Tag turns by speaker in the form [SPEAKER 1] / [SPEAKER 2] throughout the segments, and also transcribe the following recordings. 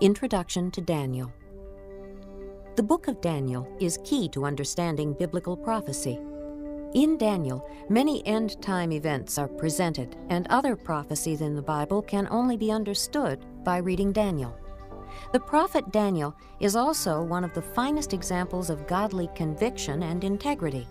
[SPEAKER 1] Introduction to Daniel. The book of Daniel is key to understanding biblical prophecy. In Daniel, many end time events are presented, and other prophecies in the Bible can only be understood by reading Daniel. The prophet Daniel is also one of the finest examples of godly conviction and integrity.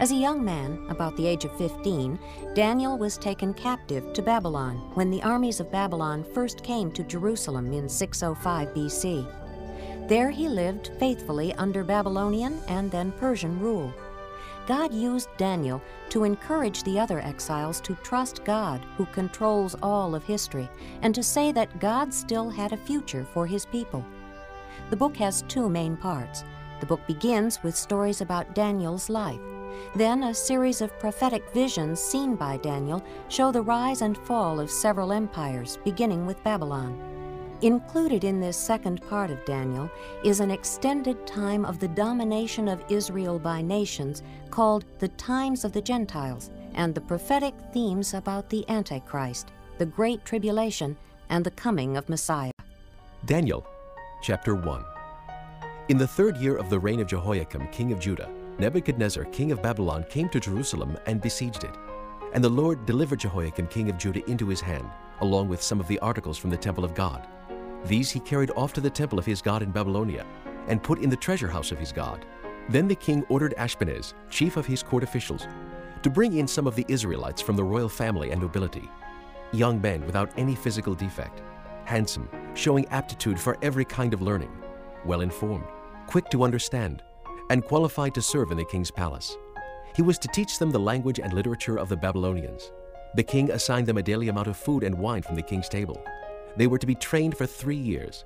[SPEAKER 1] As a young man, about the age of 15, Daniel was taken captive to Babylon when the armies of Babylon first came to Jerusalem in 605 BC. There he lived faithfully under Babylonian and then Persian rule. God used Daniel to encourage the other exiles to trust God, who controls all of history, and to say that God still had a future for his people. The book has two main parts. The book begins with stories about Daniel's life. Then, a series of prophetic visions seen by Daniel show the rise and fall of several empires, beginning with Babylon. Included in this second part of Daniel is an extended time of the domination of Israel by nations called the Times of the Gentiles and the prophetic themes about the Antichrist, the Great Tribulation, and the coming of Messiah.
[SPEAKER 2] Daniel chapter 1. In the third year of the reign of Jehoiakim, king of Judah, Nebuchadnezzar, king of Babylon, came to Jerusalem and besieged it. And the Lord delivered Jehoiakim, king of Judah, into his hand, along with some of the articles from the temple of God. These he carried off to the temple of his God in Babylonia, and put in the treasure house of his God. Then the king ordered Ashpenaz, chief of his court officials, to bring in some of the Israelites from the royal family and nobility, young men without any physical defect, handsome, showing aptitude for every kind of learning, well informed, quick to understand, and qualified to serve in the king's palace. He was to teach them the language and literature of the Babylonians. The king assigned them a daily amount of food and wine from the king's table. They were to be trained for three years,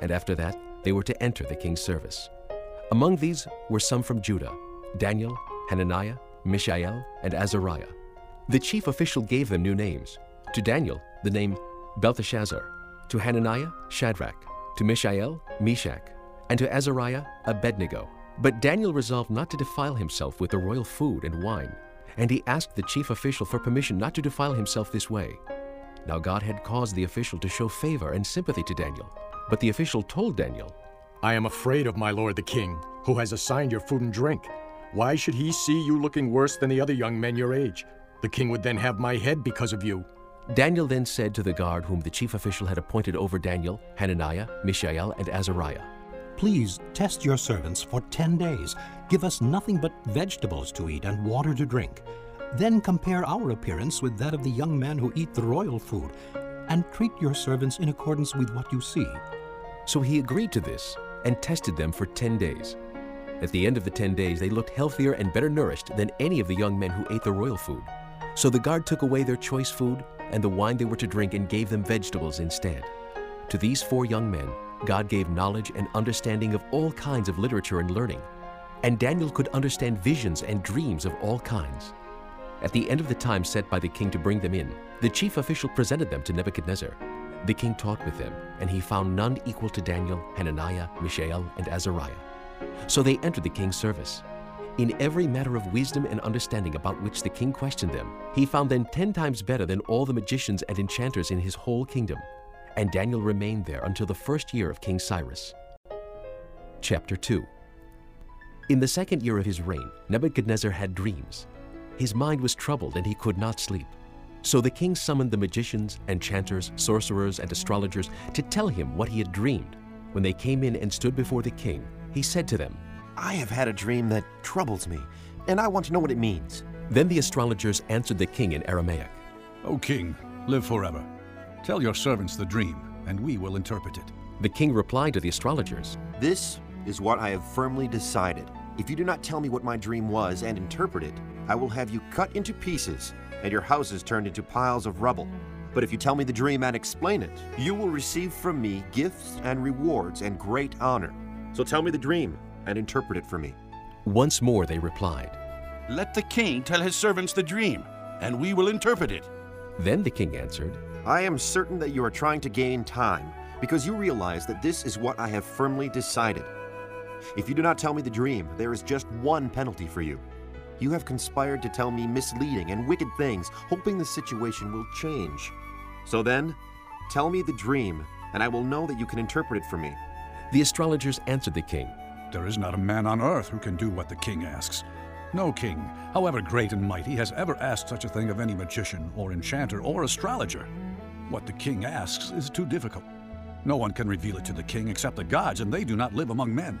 [SPEAKER 2] and after that, they were to enter the king's service. Among these were some from Judah Daniel, Hananiah, Mishael, and Azariah. The chief official gave them new names. To Daniel, the name Belteshazzar, to Hananiah, Shadrach, to Mishael, Meshach, and to Azariah, Abednego. But Daniel resolved not to defile himself with the royal food and wine, and he asked the chief official for permission not to defile himself this way. Now God had caused the official to show favor and sympathy to Daniel, but the official told Daniel,
[SPEAKER 3] I am afraid of my lord the king, who has assigned your food and drink. Why should he see you looking worse than the other young men your age? The king would then have my head because of you.
[SPEAKER 2] Daniel then said to the guard whom the chief official had appointed over Daniel, Hananiah, Mishael, and Azariah,
[SPEAKER 4] Please test your servants for ten days. Give us nothing but vegetables to eat and water to drink. Then compare our appearance with that of the young men who eat the royal food, and treat your servants in accordance with what you see.
[SPEAKER 2] So he agreed to this and tested them for ten days. At the end of the ten days, they looked healthier and better nourished than any of the young men who ate the royal food. So the guard took away their choice food and the wine they were to drink and gave them vegetables instead. To these four young men, God gave knowledge and understanding of all kinds of literature and learning, and Daniel could understand visions and dreams of all kinds. At the end of the time set by the king to bring them in, the chief official presented them to Nebuchadnezzar. The king talked with them, and he found none equal to Daniel, Hananiah, Mishael, and Azariah. So they entered the king's service. In every matter of wisdom and understanding about which the king questioned them, he found them ten times better than all the magicians and enchanters in his whole kingdom. And Daniel remained there until the first year of King Cyrus. Chapter 2 In the second year of his reign, Nebuchadnezzar had dreams. His mind was troubled and he could not sleep. So the king summoned the magicians, enchanters, sorcerers, and astrologers to tell him what he had dreamed. When they came in and stood before the king, he said to them,
[SPEAKER 5] I have had a dream that troubles me, and I want to know what it means.
[SPEAKER 2] Then the astrologers answered the king in Aramaic.
[SPEAKER 6] O king, live forever. Tell your servants the dream, and we will interpret it.
[SPEAKER 2] The king replied to the astrologers,
[SPEAKER 5] This is what I have firmly decided. If you do not tell me what my dream was and interpret it, I will have you cut into pieces and your houses turned into piles of rubble. But if you tell me the dream and explain it, you will receive from me gifts and rewards and great honor. So tell me the dream and interpret it for me.
[SPEAKER 2] Once more they replied.
[SPEAKER 7] Let the king tell his servants the dream, and we will interpret it.
[SPEAKER 2] Then the king answered,
[SPEAKER 5] I am certain that you are trying to gain time, because you realize that this is what I have firmly decided. If you do not tell me the dream, there is just one penalty for you. You have conspired to tell me misleading and wicked things, hoping the situation will change. So then, tell me the dream and I will know that you can interpret it for me.
[SPEAKER 2] The astrologers answered the king,
[SPEAKER 6] There is not a man on earth who can do what the king asks. No king, however great and mighty, has ever asked such a thing of any magician or enchanter or astrologer. What the king asks is too difficult. No one can reveal it to the king except the gods, and they do not live among men.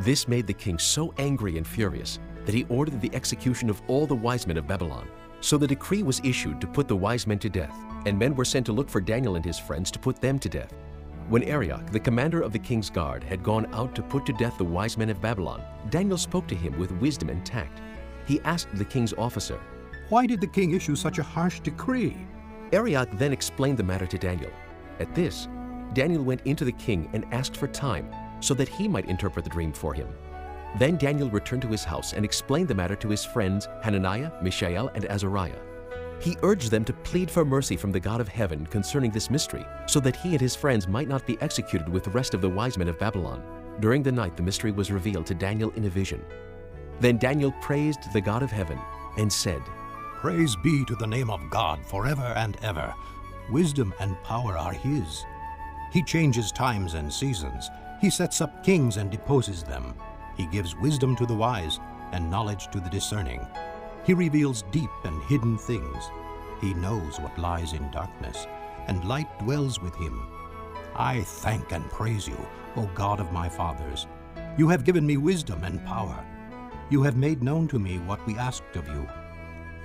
[SPEAKER 2] This made the king so angry and furious that he ordered the execution of all the wise men of Babylon. So the decree was issued to put the wise men to death, and men were sent to look for Daniel and his friends to put them to death. When Arioch, the commander of the king's guard, had gone out to put to death the wise men of Babylon, Daniel spoke to him with wisdom and tact. He asked the king's officer,
[SPEAKER 4] Why did the king issue such a harsh decree?
[SPEAKER 2] Arioch then explained the matter to Daniel. At this, Daniel went into the king and asked for time so that he might interpret the dream for him. Then Daniel returned to his house and explained the matter to his friends Hananiah, Mishael, and Azariah. He urged them to plead for mercy from the God of heaven concerning this mystery, so that he and his friends might not be executed with the rest of the wise men of Babylon. During the night, the mystery was revealed to Daniel in a vision. Then Daniel praised the God of heaven and said,
[SPEAKER 4] Praise be to the name of God forever and ever. Wisdom and power are his. He changes times and seasons. He sets up kings and deposes them. He gives wisdom to the wise and knowledge to the discerning. He reveals deep and hidden things. He knows what lies in darkness, and light dwells with him. I thank and praise you, O God of my fathers. You have given me wisdom and power. You have made known to me what we asked of you.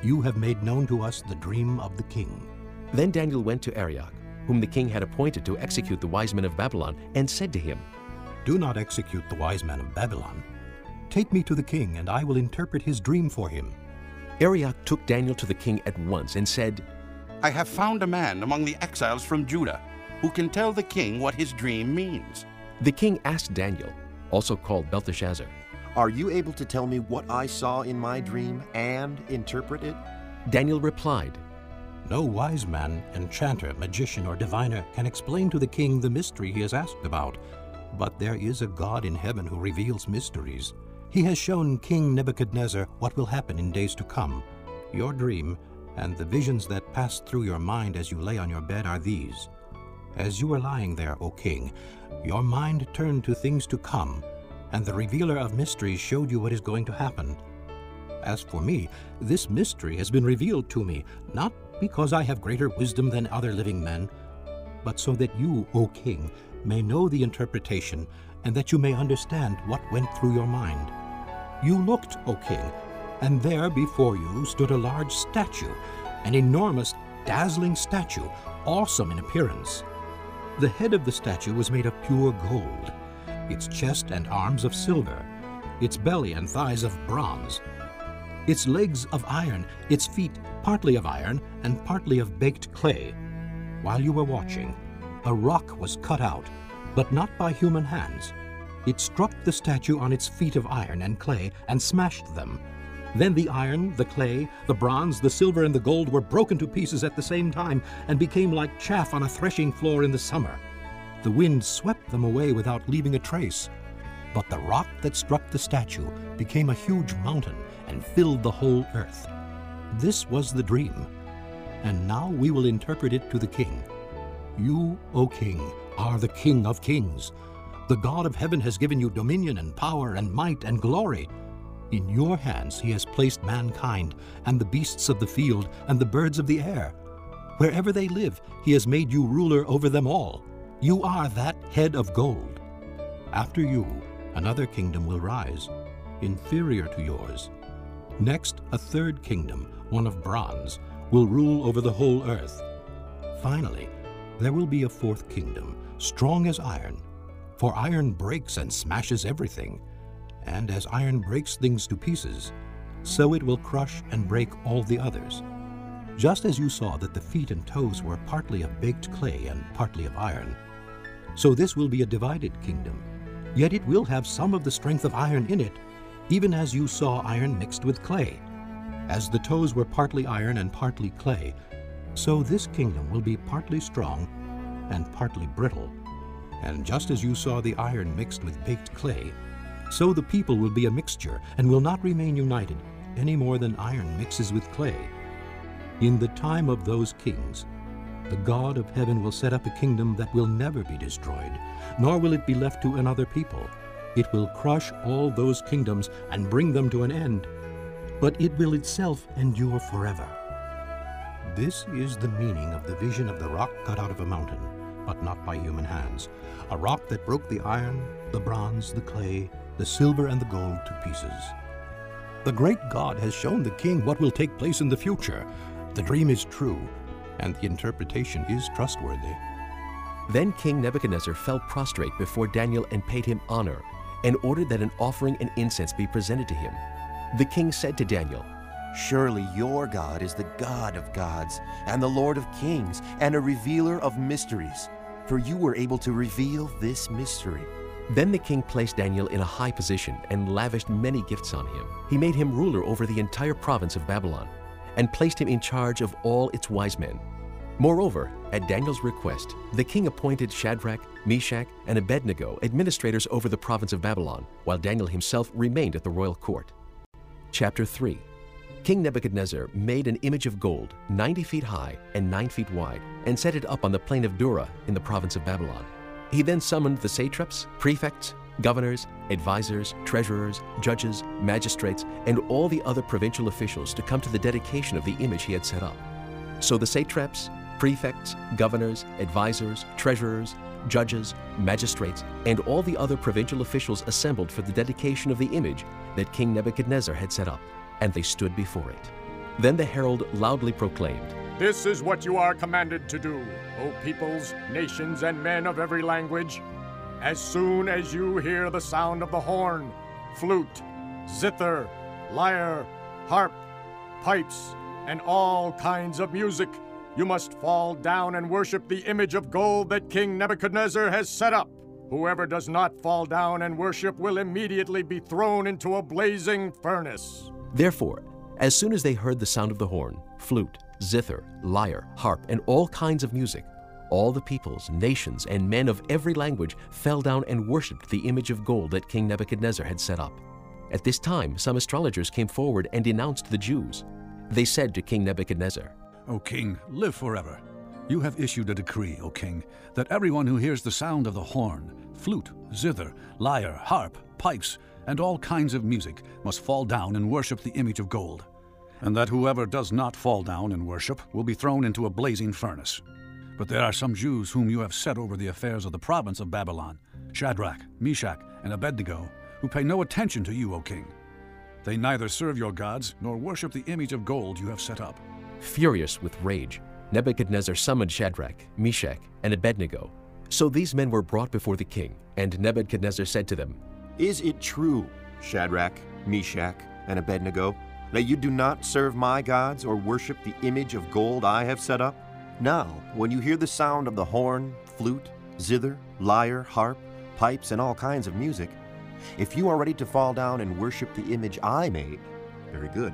[SPEAKER 4] You have made known to us the dream of the king.
[SPEAKER 2] Then Daniel went to Arioch, whom the king had appointed to execute the wise men of Babylon, and said to him,
[SPEAKER 4] Do not execute the wise men of Babylon. Take me to the king, and I will interpret his dream for him.
[SPEAKER 2] Arioch took Daniel to the king at once and said,
[SPEAKER 7] I have found a man among the exiles from Judah who can tell the king what his dream means.
[SPEAKER 2] The king asked Daniel, also called Belteshazzar,
[SPEAKER 5] Are you able to tell me what I saw in my dream and interpret it?
[SPEAKER 2] Daniel replied,
[SPEAKER 4] No wise man, enchanter, magician, or diviner can explain to the king the mystery he has asked about. But there is a God in heaven who reveals mysteries. He has shown King Nebuchadnezzar what will happen in days to come. Your dream and the visions that passed through your mind as you lay on your bed are these. As you were lying there, O king, your mind turned to things to come, and the revealer of mysteries showed you what is going to happen. As for me, this mystery has been revealed to me, not because I have greater wisdom than other living men, but so that you, O king, may know the interpretation, and that you may understand what went through your mind. You looked, O king, and there before you stood a large statue, an enormous, dazzling statue, awesome in appearance. The head of the statue was made of pure gold, its chest and arms of silver, its belly and thighs of bronze, its legs of iron, its feet partly of iron and partly of baked clay. While you were watching, a rock was cut out, but not by human hands. It struck the statue on its feet of iron and clay and smashed them. Then the iron, the clay, the bronze, the silver, and the gold were broken to pieces at the same time and became like chaff on a threshing floor in the summer. The wind swept them away without leaving a trace. But the rock that struck the statue became a huge mountain and filled the whole earth. This was the dream. And now we will interpret it to the king. You, O king, are the king of kings. The God of heaven has given you dominion and power and might and glory. In your hands he has placed mankind and the beasts of the field and the birds of the air. Wherever they live, he has made you ruler over them all. You are that head of gold. After you, another kingdom will rise, inferior to yours. Next, a third kingdom, one of bronze, will rule over the whole earth. Finally, there will be a fourth kingdom, strong as iron. For iron breaks and smashes everything, and as iron breaks things to pieces, so it will crush and break all the others. Just as you saw that the feet and toes were partly of baked clay and partly of iron, so this will be a divided kingdom. Yet it will have some of the strength of iron in it, even as you saw iron mixed with clay. As the toes were partly iron and partly clay, so this kingdom will be partly strong and partly brittle. And just as you saw the iron mixed with baked clay, so the people will be a mixture and will not remain united any more than iron mixes with clay. In the time of those kings, the God of heaven will set up a kingdom that will never be destroyed, nor will it be left to another people. It will crush all those kingdoms and bring them to an end, but it will itself endure forever. This is the meaning of the vision of the rock cut out of a mountain, but not by human hands, a rock that broke the iron, the bronze, the clay, the silver, and the gold to pieces. The great God has shown the king what will take place in the future. The dream is true, and the interpretation is trustworthy.
[SPEAKER 2] Then King Nebuchadnezzar fell prostrate before Daniel and paid him honor, and ordered that an offering and incense be presented to him. The king said to Daniel,
[SPEAKER 5] Surely your God is the God of gods, and the Lord of kings, and a revealer of mysteries. For you were able to reveal this mystery.
[SPEAKER 2] Then the king placed Daniel in a high position and lavished many gifts on him. He made him ruler over the entire province of Babylon and placed him in charge of all its wise men. Moreover, at Daniel's request, the king appointed Shadrach, Meshach, and Abednego administrators over the province of Babylon, while Daniel himself remained at the royal court. Chapter 3 King Nebuchadnezzar made an image of gold, 90 feet high and 9 feet wide, and set it up on the plain of Dura in the province of Babylon. He then summoned the satraps, prefects, governors, advisors, treasurers, judges, magistrates, and all the other provincial officials to come to the dedication of the image he had set up. So the satraps, prefects, governors, advisors, treasurers, judges, magistrates, and all the other provincial officials assembled for the dedication of the image that King Nebuchadnezzar had set up, and they stood before it. Then the herald loudly proclaimed,
[SPEAKER 3] This is what you are commanded to do, O peoples, nations, and men of every language. As soon as you hear the sound of the horn, flute, zither, lyre, harp, pipes, and all kinds of music, you must fall down and worship the image of gold that King Nebuchadnezzar has set up. Whoever does not fall down and worship will immediately be thrown into a blazing furnace.
[SPEAKER 2] Therefore, as soon as they heard the sound of the horn, flute, zither, lyre, harp, and all kinds of music, all the peoples, nations, and men of every language fell down and worshipped the image of gold that King Nebuchadnezzar had set up. At this time, some astrologers came forward and denounced the Jews. They said to King Nebuchadnezzar,
[SPEAKER 6] O king, live forever. You have issued a decree, O king, that everyone who hears the sound of the horn, flute, zither, lyre, harp, pipes, and all kinds of music must fall down and worship the image of gold, and that whoever does not fall down and worship will be thrown into a blazing furnace. But there are some Jews whom you have set over the affairs of the province of Babylon Shadrach, Meshach, and Abednego, who pay no attention to you, O king. They neither serve your gods nor worship the image of gold you have set up.
[SPEAKER 2] Furious with rage, Nebuchadnezzar summoned Shadrach, Meshach, and Abednego. So these men were brought before the king, and Nebuchadnezzar said to them,
[SPEAKER 5] Is it true, Shadrach, Meshach, and Abednego, that you do not serve my gods or worship the image of gold I have set up? Now, when you hear the sound of the horn, flute, zither, lyre, harp, pipes, and all kinds of music, if you are ready to fall down and worship the image I made, very good.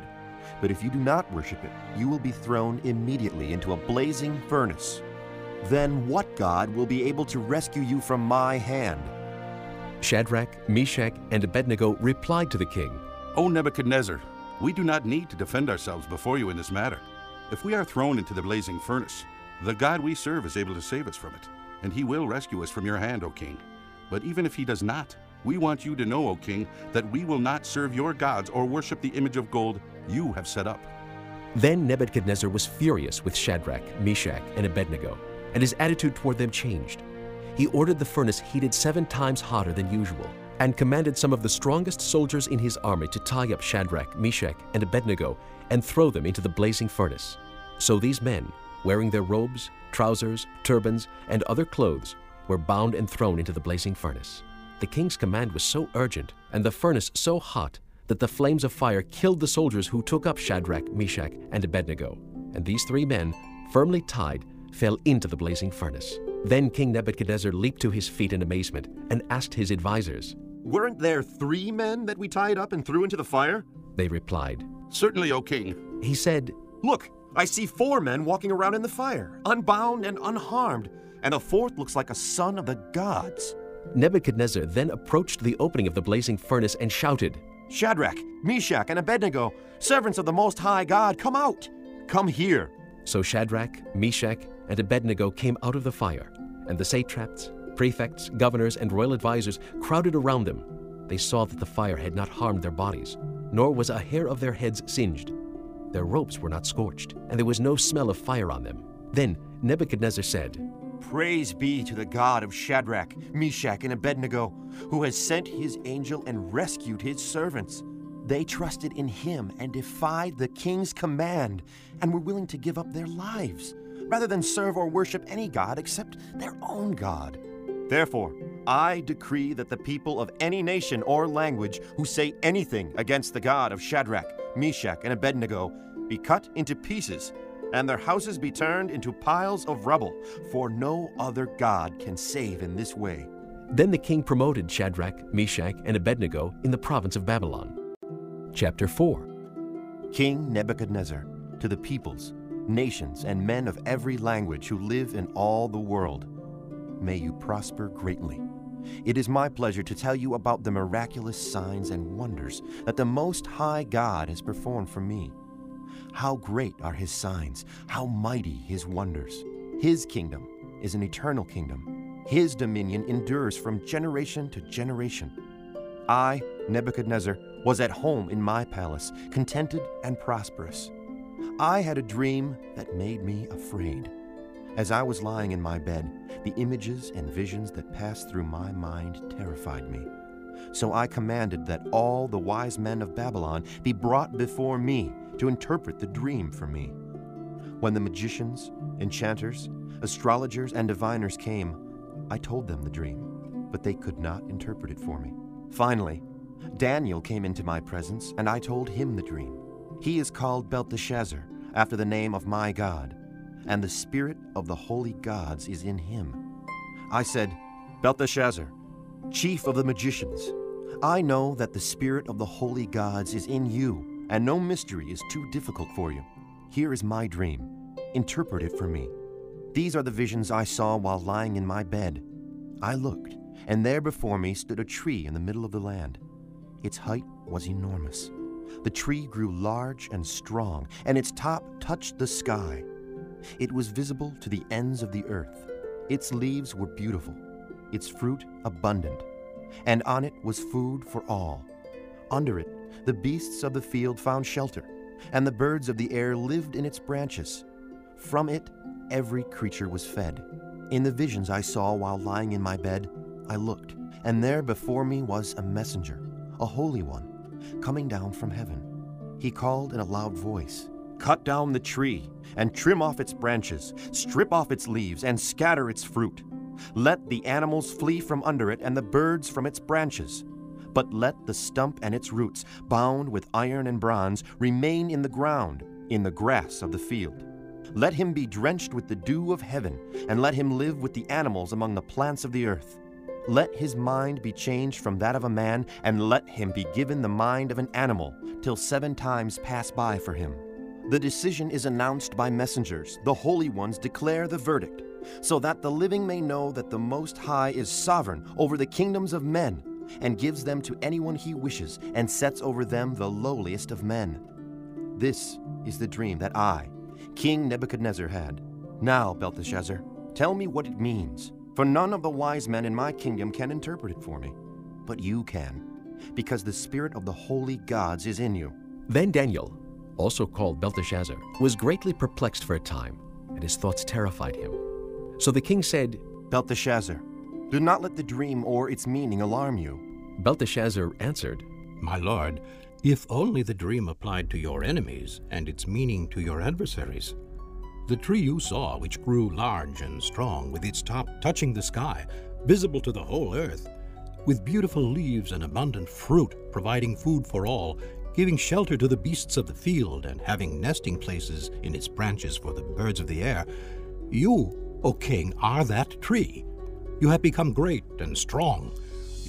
[SPEAKER 5] But if you do not worship it, you will be thrown immediately into a blazing furnace. Then what God will be able to rescue you from my hand?
[SPEAKER 2] Shadrach, Meshach, and Abednego replied to the king,
[SPEAKER 7] O Nebuchadnezzar, we do not need to defend ourselves before you in this matter. If we are thrown into the blazing furnace, the God we serve is able to save us from it, and he will rescue us from your hand, O king. But even if he does not, we want you to know, O king, that we will not serve your gods or worship the image of gold you have set up.
[SPEAKER 2] Then Nebuchadnezzar was furious with Shadrach, Meshach, and Abednego, and his attitude toward them changed. He ordered the furnace heated seven times hotter than usual, and commanded some of the strongest soldiers in his army to tie up Shadrach, Meshach, and Abednego and throw them into the blazing furnace. So these men, wearing their robes, trousers, turbans, and other clothes, were bound and thrown into the blazing furnace. The king's command was so urgent, and the furnace so hot, that the flames of fire killed the soldiers who took up Shadrach, Meshach, and Abednego. And these three men, firmly tied, fell into the blazing furnace. Then King Nebuchadnezzar leaped to his feet in amazement and asked his advisers.
[SPEAKER 5] Weren't there three men that we tied up and threw into the fire?
[SPEAKER 2] They replied.
[SPEAKER 7] Certainly, O king.
[SPEAKER 2] He said,
[SPEAKER 5] Look, I see four men walking around in the fire, unbound and unharmed, and the fourth looks like a son of the gods.
[SPEAKER 2] Nebuchadnezzar then approached the opening of the blazing furnace and shouted,
[SPEAKER 5] Shadrach, Meshach, and Abednego, servants of the Most High God, come out! Come here!
[SPEAKER 2] So Shadrach, Meshach, and Abednego came out of the fire, and the satraps, prefects, governors, and royal advisers crowded around them. They saw that the fire had not harmed their bodies, nor was a hair of their heads singed. Their robes were not scorched, and there was no smell of fire on them. Then Nebuchadnezzar said,
[SPEAKER 5] Praise be to the God of Shadrach, Meshach, and Abednego, who has sent his angel and rescued his servants. They trusted in him and defied the king's command, and were willing to give up their lives, rather than serve or worship any god except their own God. Therefore, I decree that the people of any nation or language who say anything against the God of Shadrach, Meshach, and Abednego be cut into pieces, and their houses be turned into piles of rubble, for no other God can save in this way.
[SPEAKER 2] Then the king promoted Shadrach, Meshach, and Abednego in the province of Babylon. Chapter 4
[SPEAKER 5] King Nebuchadnezzar, to the peoples, nations, and men of every language who live in all the world, may you prosper greatly. It is my pleasure to tell you about the miraculous signs and wonders that the Most High God has performed for me. How great are his signs, how mighty his wonders. His kingdom is an eternal kingdom. His dominion endures from generation to generation. I, Nebuchadnezzar, was at home in my palace, contented and prosperous. I had a dream that made me afraid. As I was lying in my bed, the images and visions that passed through my mind terrified me. So I commanded that all the wise men of Babylon be brought before me to interpret the dream for me. When the magicians, enchanters, astrologers, and diviners came, I told them the dream, but they could not interpret it for me. Finally, Daniel came into my presence, and I told him the dream. He is called Belteshazzar, after the name of my God, and the spirit of the holy gods is in him. I said, Belteshazzar, chief of the magicians, I know that the spirit of the holy gods is in you, and no mystery is too difficult for you. Here is my dream. Interpret it for me. These are the visions I saw while lying in my bed. I looked, and there before me stood a tree in the middle of the land. Its height was enormous. The tree grew large and strong, and its top touched the sky. It was visible to the ends of the earth. Its leaves were beautiful, its fruit abundant, and on it was food for all. Under it, the beasts of the field found shelter, and the birds of the air lived in its branches. From it, every creature was fed. In the visions I saw while lying in my bed, I looked, and there before me was a messenger, a holy one, coming down from heaven. He called in a loud voice Cut down the tree, and trim off its branches, strip off its leaves, and scatter its fruit. Let the animals flee from under it, and the birds from its branches. But let the stump and its roots, bound with iron and bronze, remain in the ground, in the grass of the field. Let him be drenched with the dew of heaven, and let him live with the animals among the plants of the earth. Let his mind be changed from that of a man, and let him be given the mind of an animal, till seven times pass by for him. The decision is announced by messengers. The holy ones declare the verdict, so that the living may know that the Most High is sovereign over the kingdoms of men, and gives them to anyone he wishes, and sets over them the lowliest of men. This is the dream that I, King Nebuchadnezzar, had. Now, Belteshazzar, tell me what it means, for none of the wise men in my kingdom can interpret it for me. But you can, because the spirit of the holy gods is in you.
[SPEAKER 2] Then Daniel, also called Belteshazzar, was greatly perplexed for a time, and his thoughts terrified him. So the king said,
[SPEAKER 5] Belteshazzar, do not let the dream or its meaning alarm you.
[SPEAKER 2] Belteshazzar answered,
[SPEAKER 4] My lord, if only the dream applied to your enemies and its meaning to your adversaries. The tree you saw, which grew large and strong, with its top touching the sky, visible to the whole earth, with beautiful leaves and abundant fruit, providing food for all, giving shelter to the beasts of the field, and having nesting places in its branches for the birds of the air, you, O king, are that tree. You have become great and strong.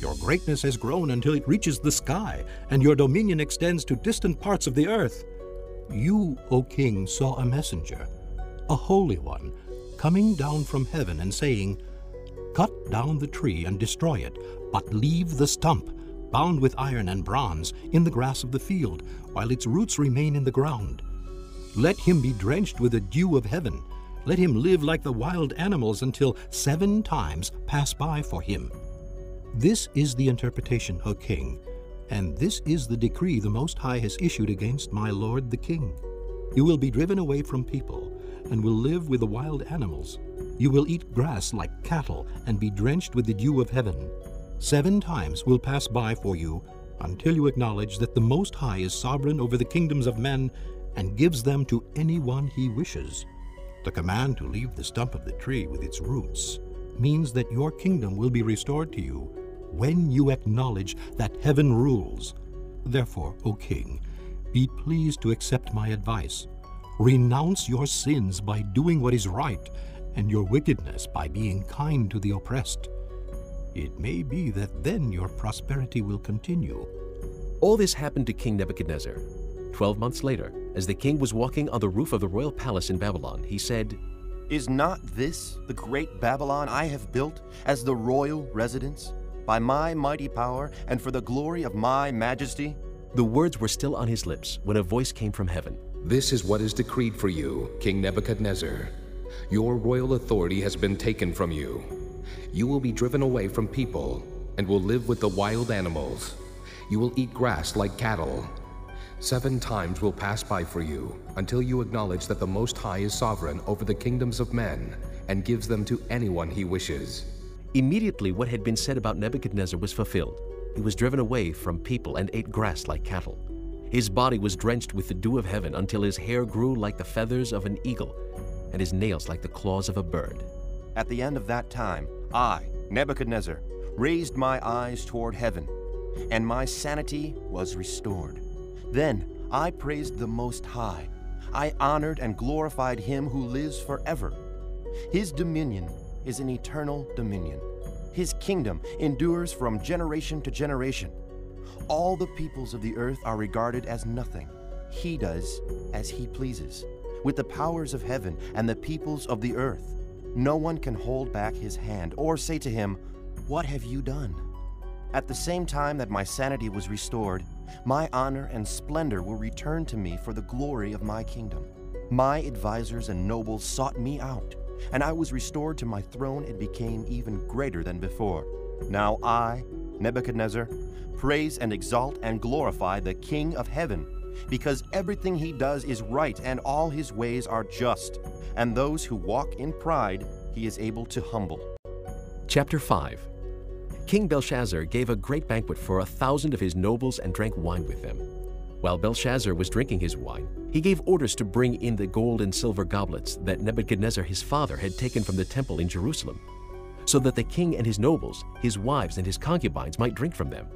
[SPEAKER 4] Your greatness has grown until it reaches the sky, and your dominion extends to distant parts of the earth. You, O king, saw a messenger, a holy one, coming down from heaven and saying, Cut down the tree and destroy it, but leave the stump, bound with iron and bronze, in the grass of the field, while its roots remain in the ground. Let him be drenched with the dew of heaven. Let him live like the wild animals until seven times pass by for him. This is the interpretation, O king, and this is the decree the Most High has issued against my lord the king. You will be driven away from people, and will live with the wild animals. You will eat grass like cattle, and be drenched with the dew of heaven. Seven times will pass by for you, until you acknowledge that the Most High is sovereign over the kingdoms of men, and gives them to anyone he wishes. The command to leave the stump of the tree with its roots means that your kingdom will be restored to you when you acknowledge that heaven rules. Therefore, O king, be pleased to accept my advice. Renounce your sins by doing what is right, and your wickedness by being kind to the oppressed. It may be that then your prosperity will continue.
[SPEAKER 2] All this happened to King Nebuchadnezzar. Twelve months later, as the king was walking on the roof of the royal palace in Babylon, he said,
[SPEAKER 5] Is not this the great Babylon I have built as the royal residence? By my mighty power and for the glory of my majesty?
[SPEAKER 2] The words were still on his lips when a voice came from heaven.
[SPEAKER 8] This is what is decreed for you, King Nebuchadnezzar. Your royal authority has been taken from you. You will be driven away from people and will live with the wild animals. You will eat grass like cattle. Seven times will pass by for you until you acknowledge that the Most High is sovereign over the kingdoms of men and gives them to anyone he wishes.
[SPEAKER 2] Immediately, what had been said about Nebuchadnezzar was fulfilled. He was driven away from people and ate grass like cattle. His body was drenched with the dew of heaven until his hair grew like the feathers of an eagle and his nails like the claws of a bird.
[SPEAKER 5] At the end of that time, I, Nebuchadnezzar, raised my eyes toward heaven, and my sanity was restored. Then I praised the Most High. I honored and glorified him who lives forever. His dominion is an eternal dominion. His kingdom endures from generation to generation. All the peoples of the earth are regarded as nothing. He does as he pleases. With the powers of heaven and the peoples of the earth, no one can hold back his hand or say to him, What have you done? At the same time that my sanity was restored, my honor and splendor were returned to me for the glory of my kingdom. My advisers and nobles sought me out, and I was restored to my throne and became even greater than before. Now I, Nebuchadnezzar, praise and exalt and glorify the King of heaven, because everything he does is right and all his ways are just, and those who walk in pride he is able to humble.
[SPEAKER 2] Chapter 5 King Belshazzar gave a great banquet for a thousand of his nobles and drank wine with them. While Belshazzar was drinking his wine, he gave orders to bring in the gold and silver goblets that Nebuchadnezzar his father had taken from the temple in Jerusalem, so that the king and his nobles, his wives, and his concubines might drink from them.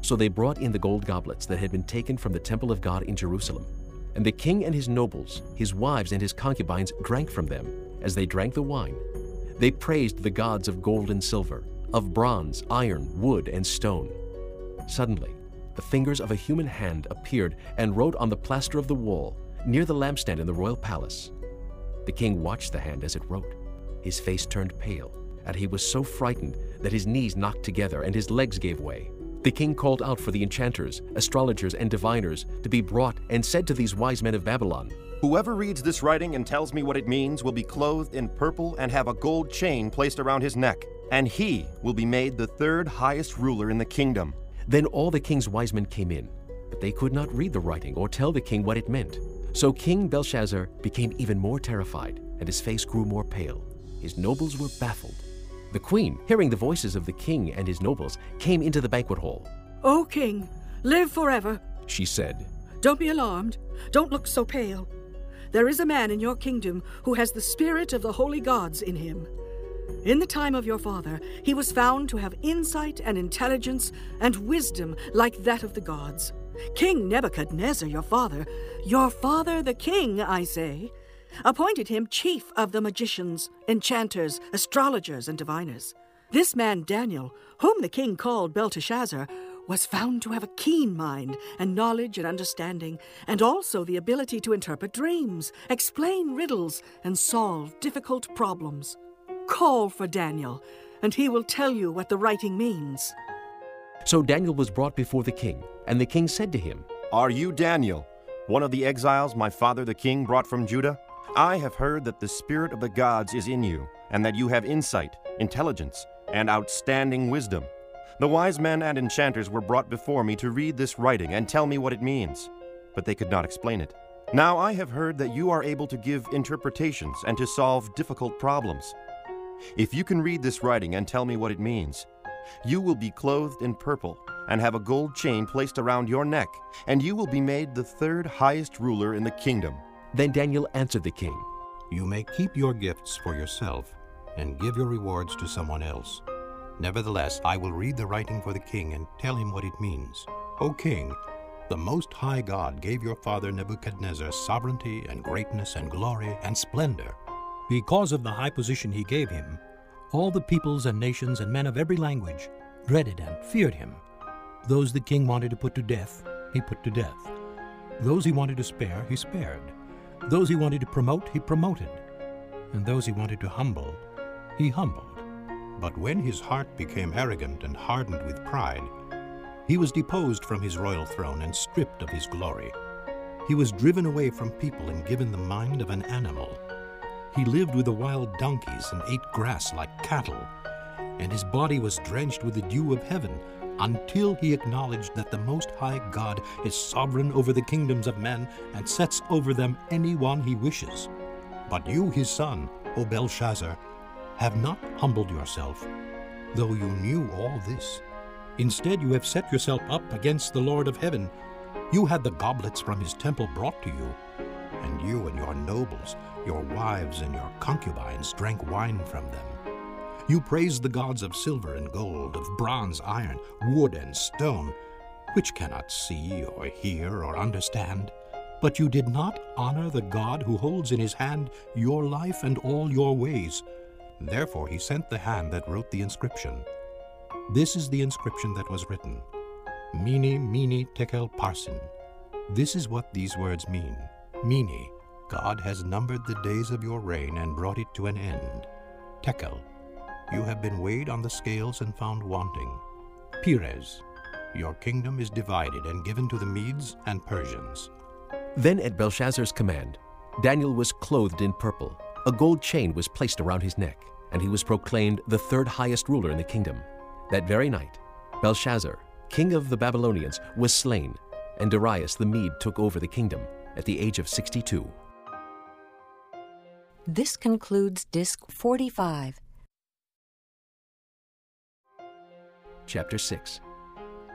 [SPEAKER 2] So they brought in the gold goblets that had been taken from the temple of God in Jerusalem. And the king and his nobles, his wives, and his concubines drank from them. As they drank the wine, they praised the gods of gold and silver, of bronze, iron, wood, and stone. Suddenly, the fingers of a human hand appeared and wrote on the plaster of the wall near the lampstand in the royal palace. The king watched the hand as it wrote. His face turned pale, and he was so frightened that his knees knocked together and his legs gave way. The king called out for the enchanters, astrologers, and diviners to be brought and said to these wise men of Babylon,
[SPEAKER 5] Whoever reads this writing and tells me what it means will be clothed in purple and have a gold chain placed around his neck, and he will be made the third highest ruler in the kingdom.
[SPEAKER 2] Then all the king's wise men came in, but they could not read the writing or tell the king what it meant. So King Belshazzar became even more terrified, and his face grew more pale. His nobles were baffled. The queen, hearing the voices of the king and his nobles, came into the banquet hall.
[SPEAKER 9] O king, live forever.
[SPEAKER 2] She said,
[SPEAKER 9] Don't be alarmed. Don't look so pale. There is a man in your kingdom who has the spirit of the holy gods in him. In the time of your father, he was found to have insight and intelligence and wisdom like that of the gods. King Nebuchadnezzar, your father, your father the king, I say, appointed him chief of the magicians, enchanters, astrologers, and diviners. This man Daniel, whom the king called Belteshazzar, was found to have a keen mind and knowledge and understanding, and also the ability to interpret dreams, explain riddles, and solve difficult problems. Call for Daniel, and he will tell you what the writing means.
[SPEAKER 2] So Daniel was brought before the king, and the king said to him,
[SPEAKER 5] Are you Daniel, one of the exiles my father the king brought from Judah? I have heard that the Spirit of the gods is in you, and that you have insight, intelligence, and outstanding wisdom. The wise men and enchanters were brought before me to read this writing and tell me what it means, but they could not explain it. Now I have heard that you are able to give interpretations and to solve difficult problems. If you can read this writing and tell me what it means, you will be clothed in purple and have a gold chain placed around your neck, and you will be made the third highest ruler in the kingdom.
[SPEAKER 2] Then Daniel answered the king,
[SPEAKER 4] You may keep your gifts for yourself and give your rewards to someone else. Nevertheless, I will read the writing for the king and tell him what it means. O king, the Most High God gave your father Nebuchadnezzar sovereignty and greatness and glory and splendor. Because of the high position he gave him, all the peoples and nations and men of every language dreaded and feared him. Those the king wanted to put to death, he put to death. Those he wanted to spare, he spared. Those he wanted to promote, he promoted. And those he wanted to humble, he humbled. But when his heart became arrogant and hardened with pride, he was deposed from his royal throne and stripped of his glory. He was driven away from people and given the mind of an animal. He lived with the wild donkeys and ate grass like cattle, and his body was drenched with the dew of heaven until he acknowledged that the Most High God is sovereign over the kingdoms of men and sets over them any one he wishes. But you, his son, O Belshazzar, have not humbled yourself, though you knew all this. Instead, you have set yourself up against the Lord of heaven. You had the goblets from his temple brought to you, and you and your nobles, your wives and your concubines drank wine from them. You praised the gods of silver and gold, of bronze, iron, wood, and stone, which cannot see or hear or understand. But you did not honor the God who holds in his hand your life and all your ways. Therefore he sent the hand that wrote the inscription. This is the inscription that was written Mene, Mene, Tekel, Parsin. This is what these words mean. Mene, God has numbered the days of your reign and brought it to an end. Tekel, you have been weighed on the scales and found wanting. Peres, your kingdom is divided and given to the Medes and Persians.
[SPEAKER 2] Then at Belshazzar's command, Daniel was clothed in purple. A gold chain was placed around his neck, and he was proclaimed the third highest ruler in the kingdom. That very night, Belshazzar, king of the Babylonians, was slain, and Darius the Mede took over the kingdom at the age of 62.
[SPEAKER 1] This concludes Disc 45.
[SPEAKER 2] Chapter 6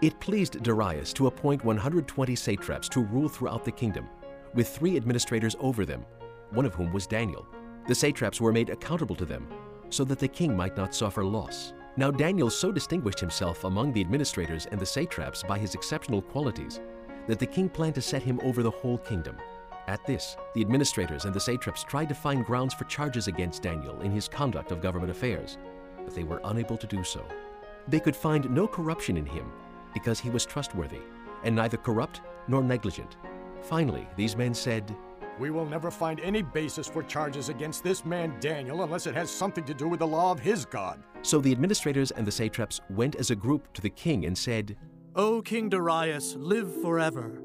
[SPEAKER 2] It pleased Darius to appoint 120 satraps to rule throughout the kingdom, with three administrators over them, one of whom was Daniel. The satraps were made accountable to them, so that the king might not suffer loss. Now Daniel so distinguished himself among the administrators and the satraps by his exceptional qualities that the king planned to set him over the whole kingdom. At this, the administrators and the satraps tried to find grounds for charges against Daniel in his conduct of government affairs, but they were unable to do so. They could find no corruption in him because he was trustworthy and neither corrupt nor negligent. Finally, these men said,
[SPEAKER 3] We will never find any basis for charges against this man Daniel unless it has something to do with the law of his God.
[SPEAKER 2] So the administrators and the satraps went as a group to the king and said,
[SPEAKER 10] O King Darius, live forever.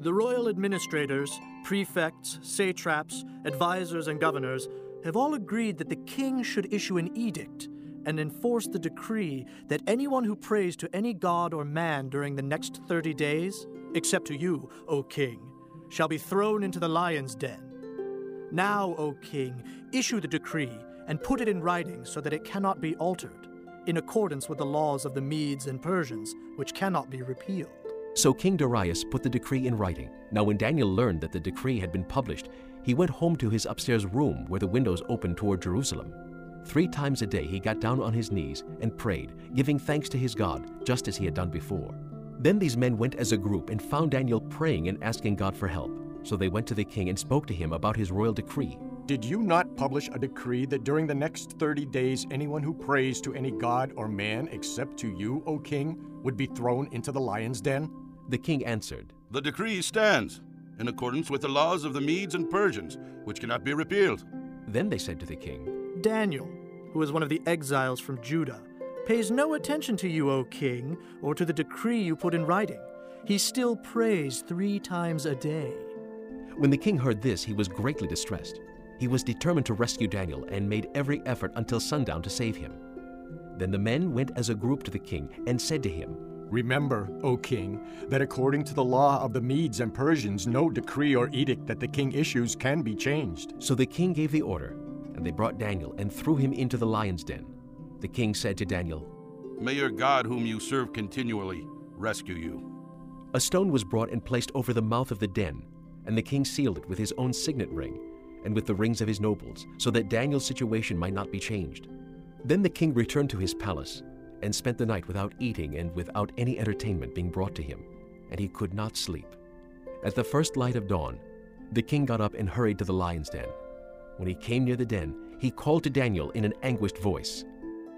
[SPEAKER 10] The royal administrators, prefects, satraps, advisors, and governors have all agreed that the king should issue an edict and enforce the decree that anyone who prays to any god or man during the next 30 days, except to you, O king, shall be thrown into the lion's den. Now, O king, issue the decree and put it in writing so that it cannot be altered, in accordance with the laws of the Medes and Persians, which cannot be repealed.
[SPEAKER 2] So King Darius put the decree in writing. Now, when Daniel learned that the decree had been published, he went home to his upstairs room where the windows opened toward Jerusalem. Three times a day he got down on his knees and prayed, giving thanks to his God, just as he had done before. Then these men went as a group and found Daniel praying and asking God for help. So they went to the king and spoke to him about his royal decree.
[SPEAKER 3] Did you not publish a decree that during the next 30 days anyone who prays to any god or man except to you, O king, would be thrown into the lion's den?
[SPEAKER 2] The king answered,
[SPEAKER 7] The decree stands, in accordance with the laws of the Medes and Persians, which cannot be repealed.
[SPEAKER 2] Then they said to the king,
[SPEAKER 10] Daniel, who is one of the exiles from Judah, pays no attention to you, O king, or to the decree you put in writing. He still prays three times a day.
[SPEAKER 2] When the king heard this, he was greatly distressed. He was determined to rescue Daniel and made every effort until sundown to save him. Then the men went as a group to the king and said to him,
[SPEAKER 3] Remember, O king, that according to the law of the Medes and Persians, no decree or edict that the king issues can be changed.
[SPEAKER 2] So the king gave the order, and they brought Daniel and threw him into the lion's den. The king said to Daniel,
[SPEAKER 7] May your God, whom you serve continually, rescue you.
[SPEAKER 2] A stone was brought and placed over the mouth of the den, and the king sealed it with his own signet ring and with the rings of his nobles, so that Daniel's situation might not be changed. Then the king returned to his palace and spent the night without eating and without any entertainment being brought to him, and he could not sleep. At the first light of dawn, the king got up and hurried to the lion's den. When he came near the den, he called to Daniel in an anguished voice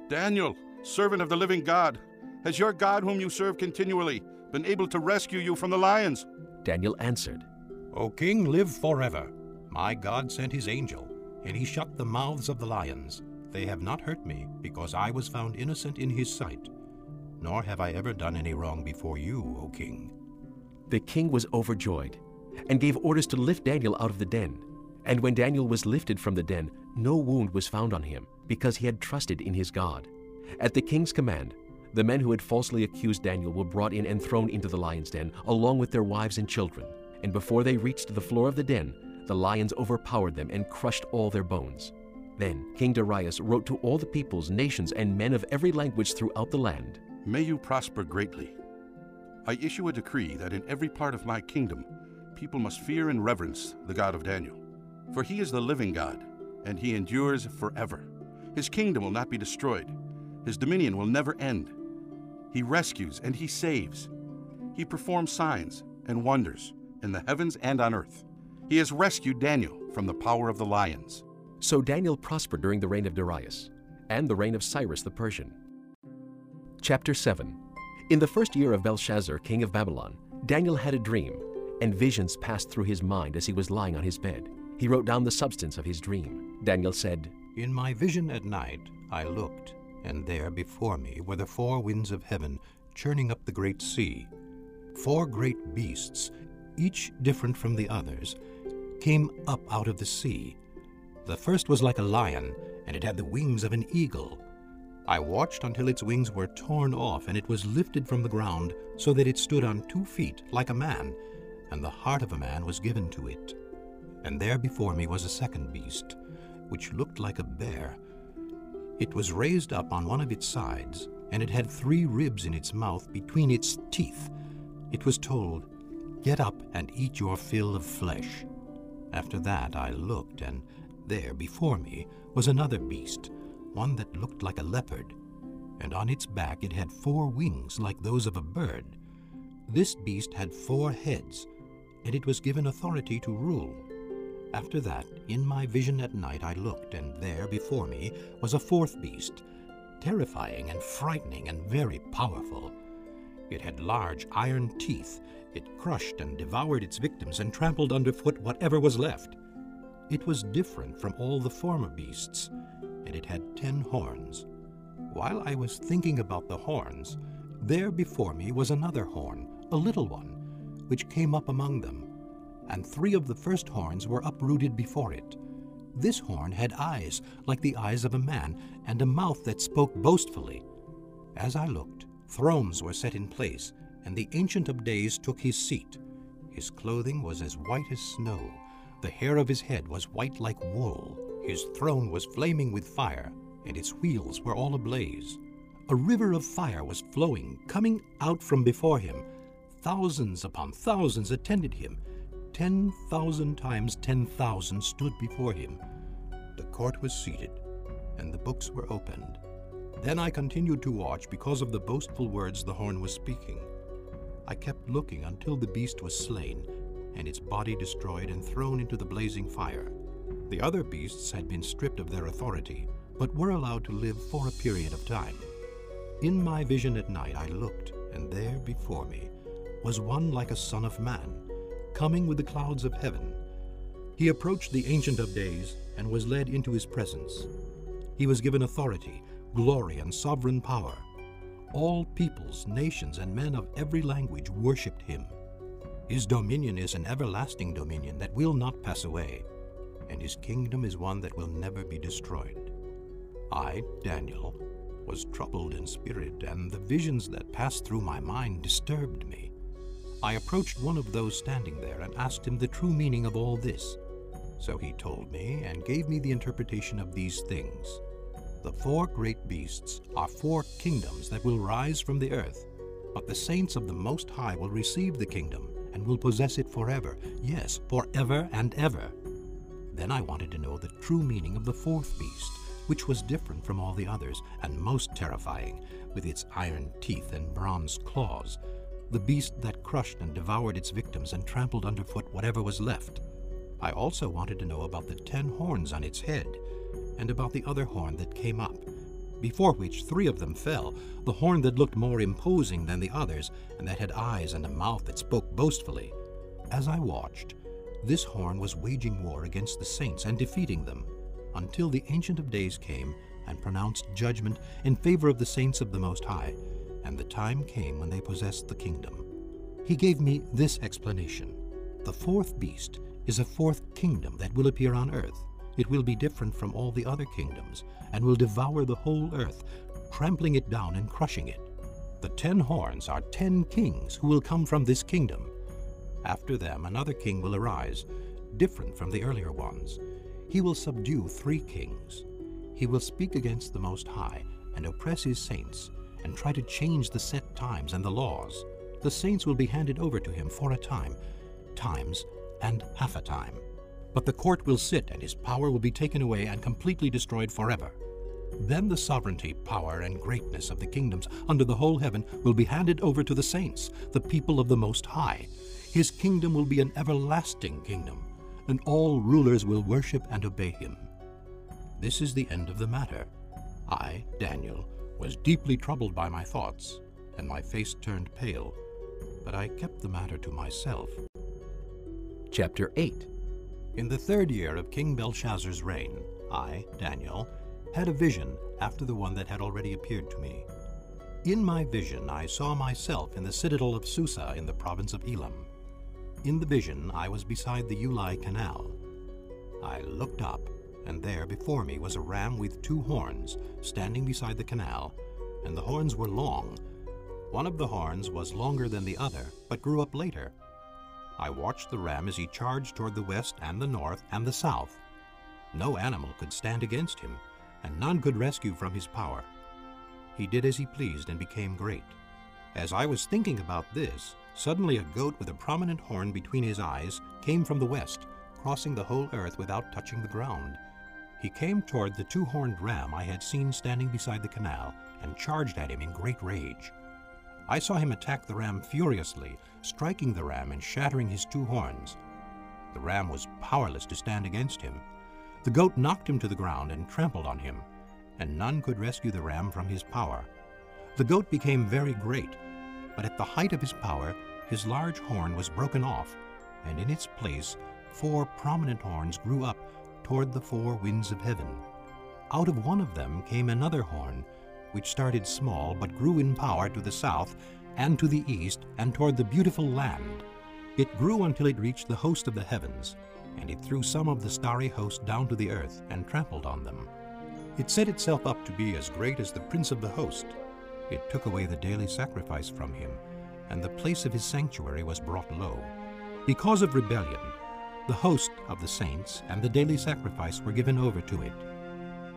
[SPEAKER 7] Daniel, servant of the living God, has your God, whom you serve continually, been able to rescue you from the lions?
[SPEAKER 2] Daniel answered,
[SPEAKER 4] O king, live forever. My God sent his angel, and he shut the mouths of the lions. They have not hurt me, because I was found innocent in his sight. Nor have I ever done any wrong before you, O king.
[SPEAKER 2] The king was overjoyed and gave orders to lift Daniel out of the den. And when Daniel was lifted from the den, no wound was found on him, because he had trusted in his God. At the king's command, the men who had falsely accused Daniel were brought in and thrown into the lion's den, along with their wives and children. And before they reached the floor of the den, the lions overpowered them and crushed all their bones. Then King Darius wrote to all the peoples, nations, and men of every language throughout the land
[SPEAKER 7] May you prosper greatly. I issue a decree that in every part of my kingdom, people must fear and reverence the God of Daniel. For he is the living God, and he endures forever. His kingdom will not be destroyed, his dominion will never end. He rescues and he saves. He performs signs and wonders in the heavens and on earth. He has rescued Daniel from the power of the lions.
[SPEAKER 2] So Daniel prospered during the reign of Darius and the reign of Cyrus the Persian. Chapter 7 In the first year of Belshazzar, king of Babylon, Daniel had a dream, and visions passed through his mind as he was lying on his bed. He wrote down the substance of his dream. Daniel said,
[SPEAKER 4] In my vision at night I looked, and there before me were the four winds of heaven churning up the great sea. Four great beasts, each different from the others, came up out of the sea. The first was like a lion, and it had the wings of an eagle. I watched until its wings were torn off, and it was lifted from the ground so that it stood on two feet like a man, and the heart of a man was given to it. And there before me was a second beast, which looked like a bear. It was raised up on one of its sides, and it had three ribs in its mouth between its teeth. It was told, Get up and eat your fill of flesh. After that I looked, and there before me was another beast, one that looked like a leopard, and on its back it had four wings like those of a bird. This beast had four heads, and it was given authority to rule. After that, in my vision at night, I looked, and there before me was a fourth beast, terrifying and frightening and very powerful. It had large iron teeth. It crushed and devoured its victims and trampled underfoot whatever was left. It was different from all the former beasts, and it had ten horns. While I was thinking about the horns, there before me was another horn, a little one, which came up among them, and three of the first horns were uprooted before it. This horn had eyes like the eyes of a man, and a mouth that spoke boastfully. As I looked, thrones were set in place, and the Ancient of Days took his seat. His clothing was as white as snow, the hair of his head was white like wool. His throne was flaming with fire, and its wheels were all ablaze. A river of fire was flowing, coming out from before him. Thousands upon thousands attended him. Ten thousand times ten thousand stood before him. The court was seated, and the books were opened. Then I continued to watch because of the boastful words the horn was speaking. I kept looking until the beast was slain, and its body destroyed and thrown into the blazing fire. The other beasts had been stripped of their authority, but were allowed to live for a period of time. In my vision at night I looked, and there before me was one like a son of man, coming with the clouds of heaven. He approached the Ancient of Days and was led into his presence. He was given authority, glory, and sovereign power. All peoples, nations, and men of every language worshipped him. His dominion is an everlasting dominion that will not pass away. and his kingdom is one that will never be destroyed. I, Daniel, was troubled in spirit, and the visions that passed through my mind disturbed me. I approached one of those standing there and asked him the true meaning of all this. So he told me and gave me the interpretation of these things. The four great beasts are four kingdoms that will rise from the earth, but the saints of the Most High will receive the kingdom and will possess it forever. Yes, forever and ever. Then I wanted to know the true meaning of the fourth beast, which was different from all the others and most terrifying, with its iron teeth and bronze claws, the beast that crushed and devoured its victims and trampled underfoot whatever was left. I also wanted to know about the ten horns on its head, and about the other horn that came up, before which three of them fell, the horn that looked more imposing than the others, and that had eyes and a mouth that spoke boastfully. As I watched, this horn was waging war against the saints and defeating them, until the Ancient of Days came and pronounced judgment in favor of the saints of the Most High, and the time came when they possessed the kingdom. He gave me this explanation The fourth beast is a fourth kingdom that will appear on earth. It will be different from all the other kingdoms, and will devour the whole earth, trampling it down and crushing it. The ten horns are ten kings who will come from this kingdom. After them, another king will arise, different from the earlier ones. He will subdue three kings. He will speak against the Most High and oppress his saints and try to change the set times and the laws. The saints will be handed over to him for a time, times, and half a time. But the court will sit, and his power will be taken away and completely destroyed forever. Then the sovereignty, power, and greatness of the kingdoms under the whole heaven will be handed over to the saints, the people of the Most High. His kingdom will be an everlasting kingdom, and all rulers will worship and obey him. This is the end of the matter. I, Daniel, was deeply troubled by my thoughts, and my face turned pale, but I kept the matter to myself.
[SPEAKER 2] Chapter 8
[SPEAKER 4] In the third year of King Belshazzar's reign, I, Daniel, had a vision after the one that had already appeared to me. In my vision, I saw myself in the citadel of Susa in the province of Elam. In the vision, I was beside the Ulai Canal. I looked up and there before me was a ram with two horns, standing beside the canal, and the horns were long. One of the horns was longer than the other, but grew up later. I watched the ram as he charged toward the west and the north and the south. No animal could stand against him, and none could rescue from his power. He did as he pleased and became great. As I was thinking about this, suddenly a goat with a prominent horn between his eyes came from the west, crossing the whole earth without touching the ground. He came toward the two horned ram I had seen standing beside the canal and charged at him in great rage. I saw him attack the ram furiously, striking the ram and shattering his two horns. The ram was powerless to stand against him. The goat knocked him to the ground and trampled on him, and none could rescue the ram from his power. The goat became very great, but at the height of his power, his large horn was broken off, and in its place, four prominent horns grew up toward the four winds of heaven. Out of one of them came another horn, which started small but grew in power to the south and to the east and toward the beautiful land. It grew until it reached the host of the heavens, and it threw some of the starry host down to the earth and trampled on them. It set itself up to be as great as the prince of the host. It took away the daily sacrifice from him, and the place of his sanctuary was brought low. Because of rebellion, the host of the saints and the daily sacrifice were given over to it.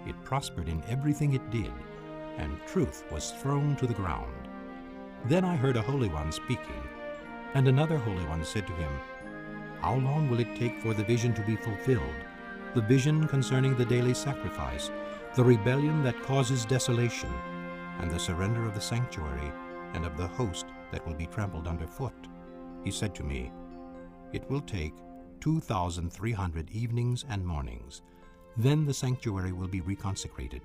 [SPEAKER 4] It prospered in everything it did, and truth was thrown to the ground. Then I heard a Holy One speaking, and another Holy One said to him, How long will it take for the vision to be fulfilled? The vision concerning the daily sacrifice, the rebellion that causes desolation, and the surrender of the sanctuary and of the host that will be trampled underfoot. He said to me, It will take 2,300 evenings and mornings. Then the sanctuary will be reconsecrated.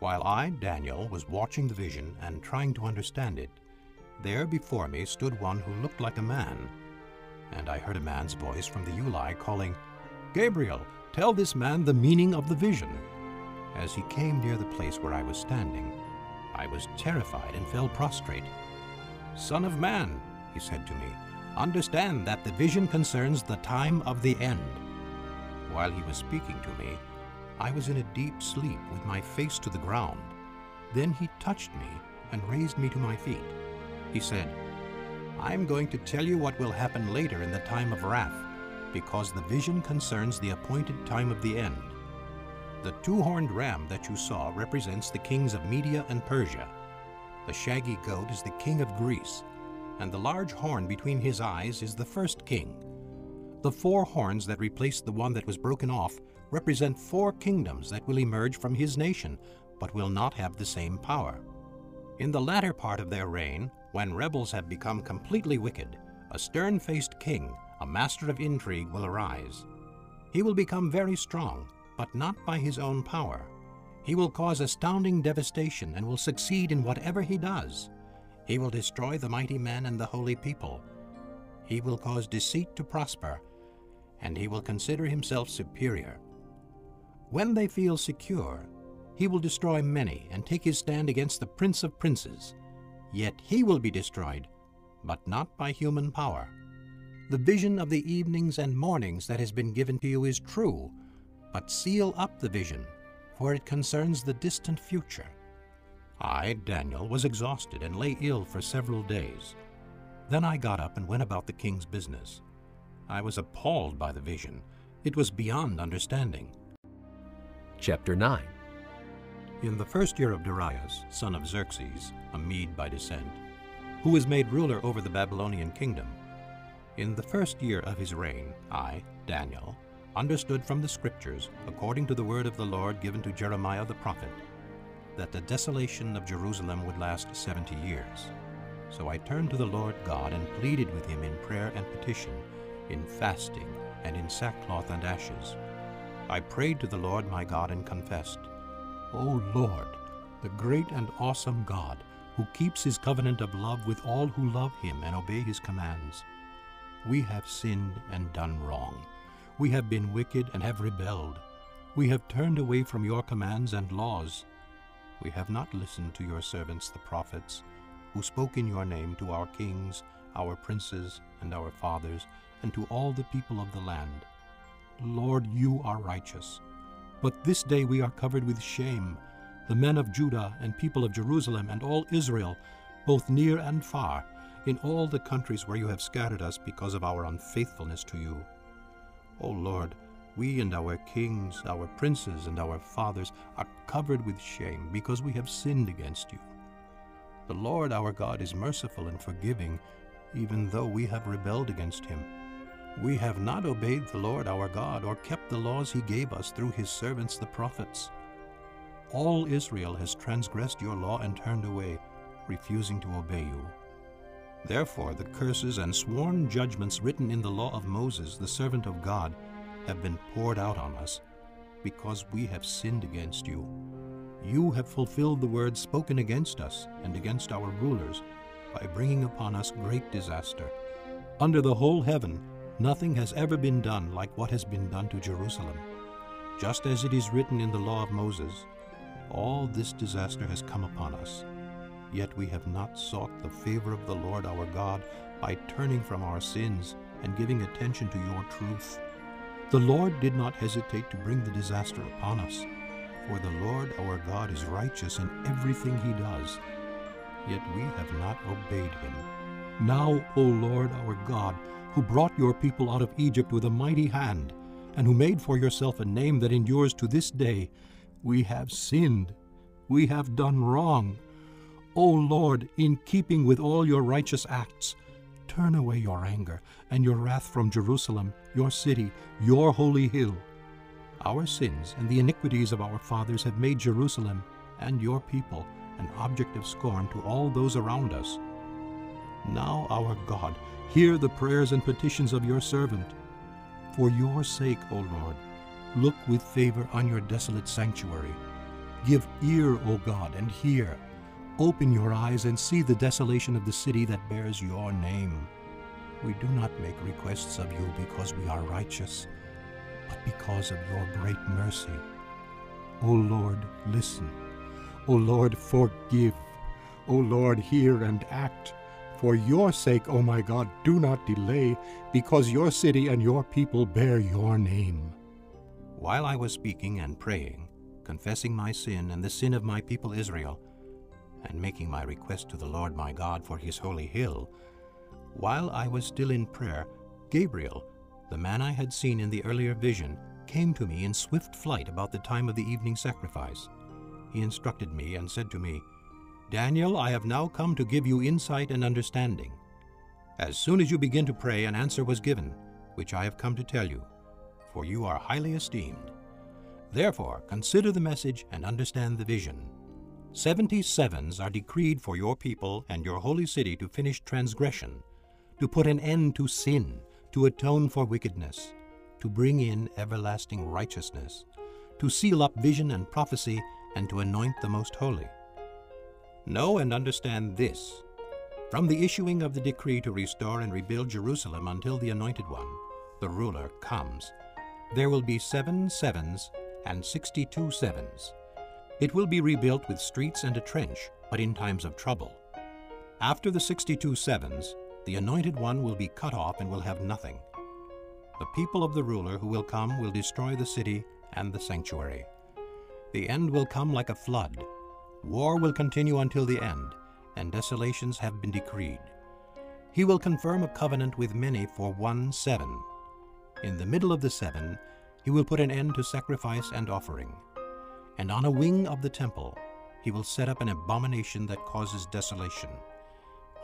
[SPEAKER 4] While I, Daniel, was watching the vision and trying to understand it, there before me stood one who looked like a man. And I heard a man's voice from the Ulai calling, Gabriel, tell this man the meaning of the vision. As he came near the place where I was standing, I was terrified and fell prostrate. Son of man, he said to me, understand that the vision concerns the time of the end. While he was speaking to me, I was in a deep sleep with my face to the ground. Then he touched me and raised me to my feet. He said, I'm going to tell you what will happen later in the time of wrath, because the vision concerns the appointed time of the end. The two horned ram that you saw represents the kings of Media and Persia. The shaggy goat is the king of Greece, and the large horn between his eyes is the first king. The four horns that replaced the one that was broken off represent four kingdoms that will emerge from his nation, but will not have the same power. In the latter part of their reign, when rebels have become completely wicked, a stern faced king, a master of intrigue, will arise. He will become very strong, but not by his own power. He will cause astounding devastation and will succeed in whatever he does. He will destroy the mighty men and the holy people. He will cause deceit to prosper, and he will consider himself superior. When they feel secure, he will destroy many and take his stand against the Prince of Princes. Yet he will be destroyed, but not by human power. The vision of the evenings and mornings that has been given to you is true, but seal up the vision, for it concerns the distant future. I, Daniel, was exhausted and lay ill for several days. Then I got up and went about the king's business. I was appalled by the vision. It was beyond understanding.
[SPEAKER 2] Chapter 9
[SPEAKER 4] In the first year of Darius, son of Xerxes, a Mede by descent, who was made ruler over the Babylonian kingdom, in the first year of his reign, I, Daniel, understood from the Scriptures, according to the word of the Lord given to Jeremiah the prophet, that the desolation of Jerusalem would last seventy years. So I turned to the Lord God and pleaded with him in prayer and petition, in fasting, and in sackcloth and ashes. I prayed to the Lord my God and confessed, O Lord, the great and awesome God, who keeps his covenant of love with all who love him and obey his commands. We have sinned and done wrong. We have been wicked and have rebelled. We have turned away from your commands and laws. We have not listened to your servants the prophets, who spoke in your name to our kings, our princes, and our fathers, and to all the people of the land. Lord, you are righteous. But this day we are covered with shame, the men of Judah and people of Jerusalem and all Israel, both near and far, in all the countries where you have scattered us because of our unfaithfulness to you. O Lord, we and our kings, our princes, and our fathers are covered with shame because we have sinned against you. The Lord our God is merciful and forgiving, even though we have rebelled against him. We have not obeyed the Lord our God or kept the laws he gave us through his servants the prophets. All Israel has transgressed your law and turned away, refusing to obey you. Therefore, the curses and sworn judgments written in the law of Moses, the servant of God, have been poured out on us, because we have sinned against you. You have fulfilled the words spoken against us and against our rulers by bringing upon us great disaster. Under the whole heaven, nothing has ever been done like what has been done to Jerusalem. Just as it is written in the law of Moses, all this disaster has come upon us. Yet we have not sought the favor of the Lord our God by turning from our sins and giving attention to your truth. The Lord did not hesitate to bring the disaster upon us, for the Lord our God is righteous in everything he does. Yet we have not obeyed him. Now, O Lord our God, who brought your people out of Egypt with a mighty hand, and who made for yourself a name that endures to this day, we have sinned. We have done wrong. O Lord, in keeping with all your righteous acts, turn away your anger and your wrath from Jerusalem, your city, your holy hill. Our sins and the iniquities of our fathers have made Jerusalem and your people an object of scorn to all those around us. Now, our God, hear the prayers and petitions of your servant. For your sake, O Lord, look with favor on your desolate sanctuary. Give ear, O God, and hear. Open your eyes and see the desolation of the city that bears your name. We do not make requests of you because we are righteous, but because of your great mercy. O Lord, listen. O Lord, forgive. O Lord, hear and act. For your sake, O my God, do not delay, because your city and your people bear your name. While I was speaking and praying, confessing my sin and the sin of my people Israel, and making my request to the Lord my God for his holy hill, while I was still in prayer, Gabriel, the man I had seen in the earlier vision, came to me in swift flight about the time of the evening sacrifice. He instructed me and said to me, Daniel, I have now come to give you insight and understanding. As soon as you begin to pray, an answer was given, which I have come to tell you, for you are highly esteemed. Therefore, consider the message and understand the vision. Seventy sevens are decreed for your people and your holy city to finish transgression, to put an end to sin, to atone for wickedness, to bring in everlasting righteousness, to seal up vision and prophecy, and to anoint the most holy. Know and understand this. From the issuing of the decree to restore and rebuild Jerusalem until the Anointed One, the ruler, comes, there will be seven sevens and sixty two sevens. It will be rebuilt with streets and a trench, but in times of trouble. After the sixty two sevens, the Anointed One will be cut off and will have nothing. The people of the ruler who will come will destroy the city and the sanctuary. The end will come like a flood War will continue until the end, and desolations have been decreed. He will confirm a covenant with many for one seven. In the middle of the seven, he will put an end to sacrifice and offering. And on a wing of the temple, he will set up an abomination that causes desolation,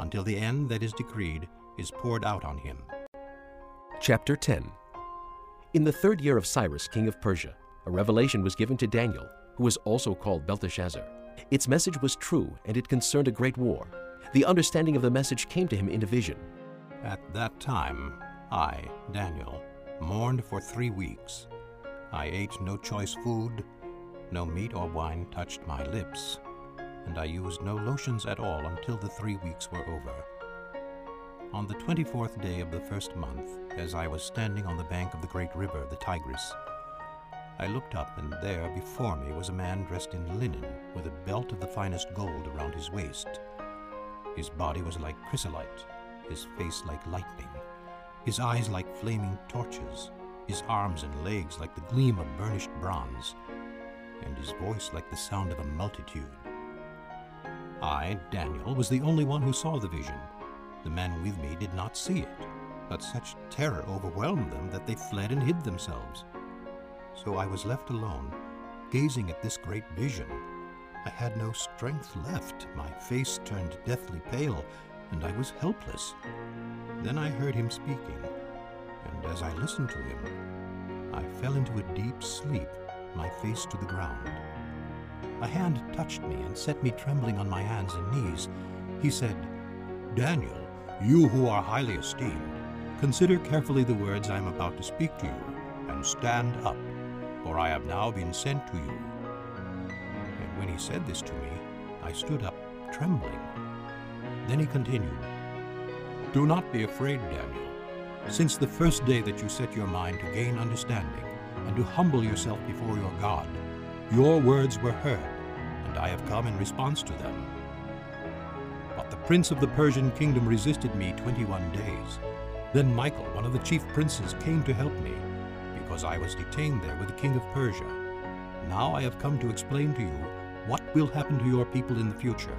[SPEAKER 4] until the end that is decreed is poured out on him.
[SPEAKER 2] Chapter 10 In the third year of Cyrus, king of Persia, a revelation was given to Daniel, who was also called Belteshazzar. Its message was true, and it concerned a great war. The understanding of the message came to him in a vision.
[SPEAKER 4] At that time, I, Daniel, mourned for three weeks. I ate no choice food, no meat or wine touched my lips, and I used no lotions at all until the three weeks were over. On the 24th day of the first month, as I was standing on the bank of the great river, the Tigris, I looked up, and there before me was a man dressed in linen, with a belt of the finest gold around his waist. His body was like chrysolite, his face like lightning, his eyes like flaming torches, his arms and legs like the gleam of burnished bronze, and his voice like the sound of a multitude. I, Daniel, was the only one who saw the vision. The men with me did not see it, but such terror overwhelmed them that they fled and hid themselves so I was left alone, gazing at this great vision. I had no strength left, my face turned deathly pale, and I was helpless. Then I heard him speaking, and as I listened to him, I fell into a deep sleep, my face to the ground. A hand touched me and set me trembling on my hands and knees. He said, Daniel, you who are highly esteemed, consider carefully the words I am about to speak to you, and stand up for I have now been sent to you. And when he said this to me, I stood up, trembling. Then he continued, Do not be afraid, Daniel. Since the first day that you set your mind to gain understanding and to humble yourself before your God, your words were heard, and I have come in response to them. But the prince of the Persian kingdom resisted me 21 days. Then Michael, one of the chief princes, came to help me because I was detained there with the king of Persia. Now I have come to explain to you what will happen to your people in the future,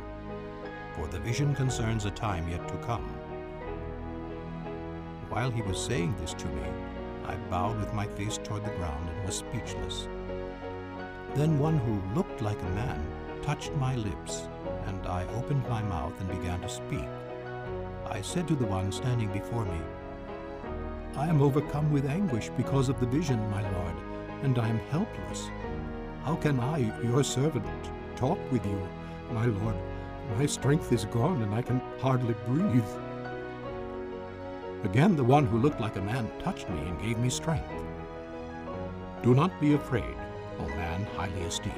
[SPEAKER 4] for the vision concerns a time yet to come. While he was saying this to me, I bowed with my face toward the ground and was speechless. Then one who looked like a man touched my lips, and I opened my mouth and began to speak. I said to the one standing before me, I am overcome with anguish because of the vision, my lord, and I am helpless. How can I, your servant, talk with you, my lord? My strength is gone, and I can hardly breathe. Again, the one who looked like a man touched me and gave me strength. Do not be afraid, O man highly esteemed,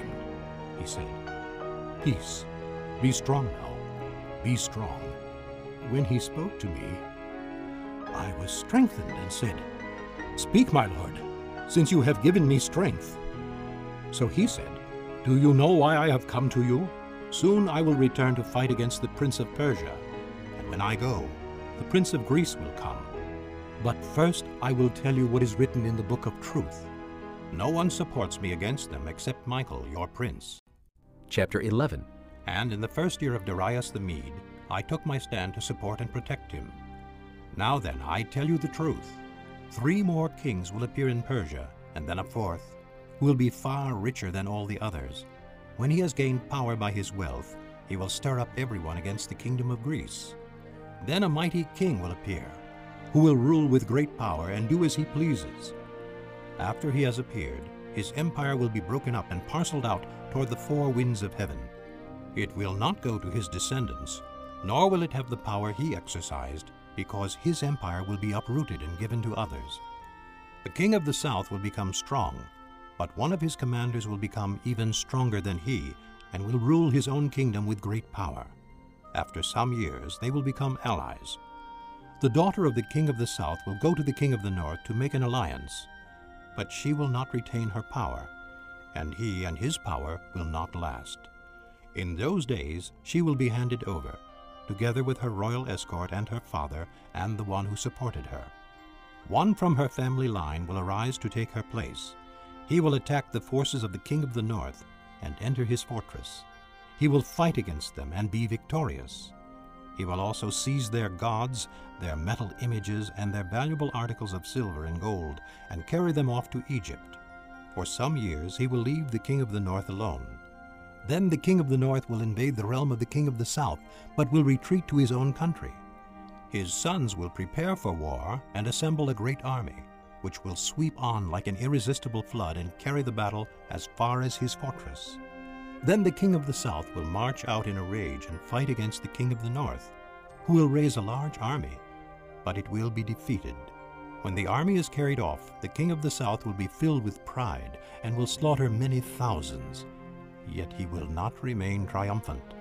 [SPEAKER 4] he said. Peace. Be strong now. Be strong. When he spoke to me, I was strengthened and said, Speak, my lord, since you have given me strength. So he said, Do you know why I have come to you? Soon I will return to fight against the prince of Persia, and when I go, the prince of Greece will come. But first I will tell you what is written in the book of truth. No one supports me against them except Michael, your prince.
[SPEAKER 2] Chapter 11
[SPEAKER 4] And in the first year of Darius the Mede, I took my stand to support and protect him. Now then, I tell you the truth. Three more kings will appear in Persia, and then a fourth, who will be far richer than all the others. When he has gained power by his wealth, he will stir up everyone against the kingdom of Greece. Then a mighty king will appear, who will rule with great power and do as he pleases. After he has appeared, his empire will be broken up and parceled out toward the four winds of heaven. It will not go to his descendants, nor will it have the power he exercised, because his empire will be uprooted and given to others. The king of the south will become strong, but one of his commanders will become even stronger than he, and will rule his own kingdom with great power. After some years, they will become allies. The daughter of the king of the south will go to the king of the north to make an alliance, but she will not retain her power, and he and his power will not last. In those days, she will be handed over, together with her royal escort and her father and the one who supported her. One from her family line will arise to take her place. He will attack the forces of the king of the north and enter his fortress. He will fight against them and be victorious. He will also seize their gods, their metal images, and their valuable articles of silver and gold, and carry them off to Egypt. For some years he will leave the king of the north alone. Then the king of the north will invade the realm of the king of the south, but will retreat to his own country. His sons will prepare for war and assemble a great army, which will sweep on like an irresistible flood and carry the battle as far as his fortress. Then the king of the south will march out in a rage and fight against the king of the north, who will raise a large army, but it will be defeated. When the army is carried off, the king of the south will be filled with pride and will slaughter many thousands, yet he will not remain triumphant.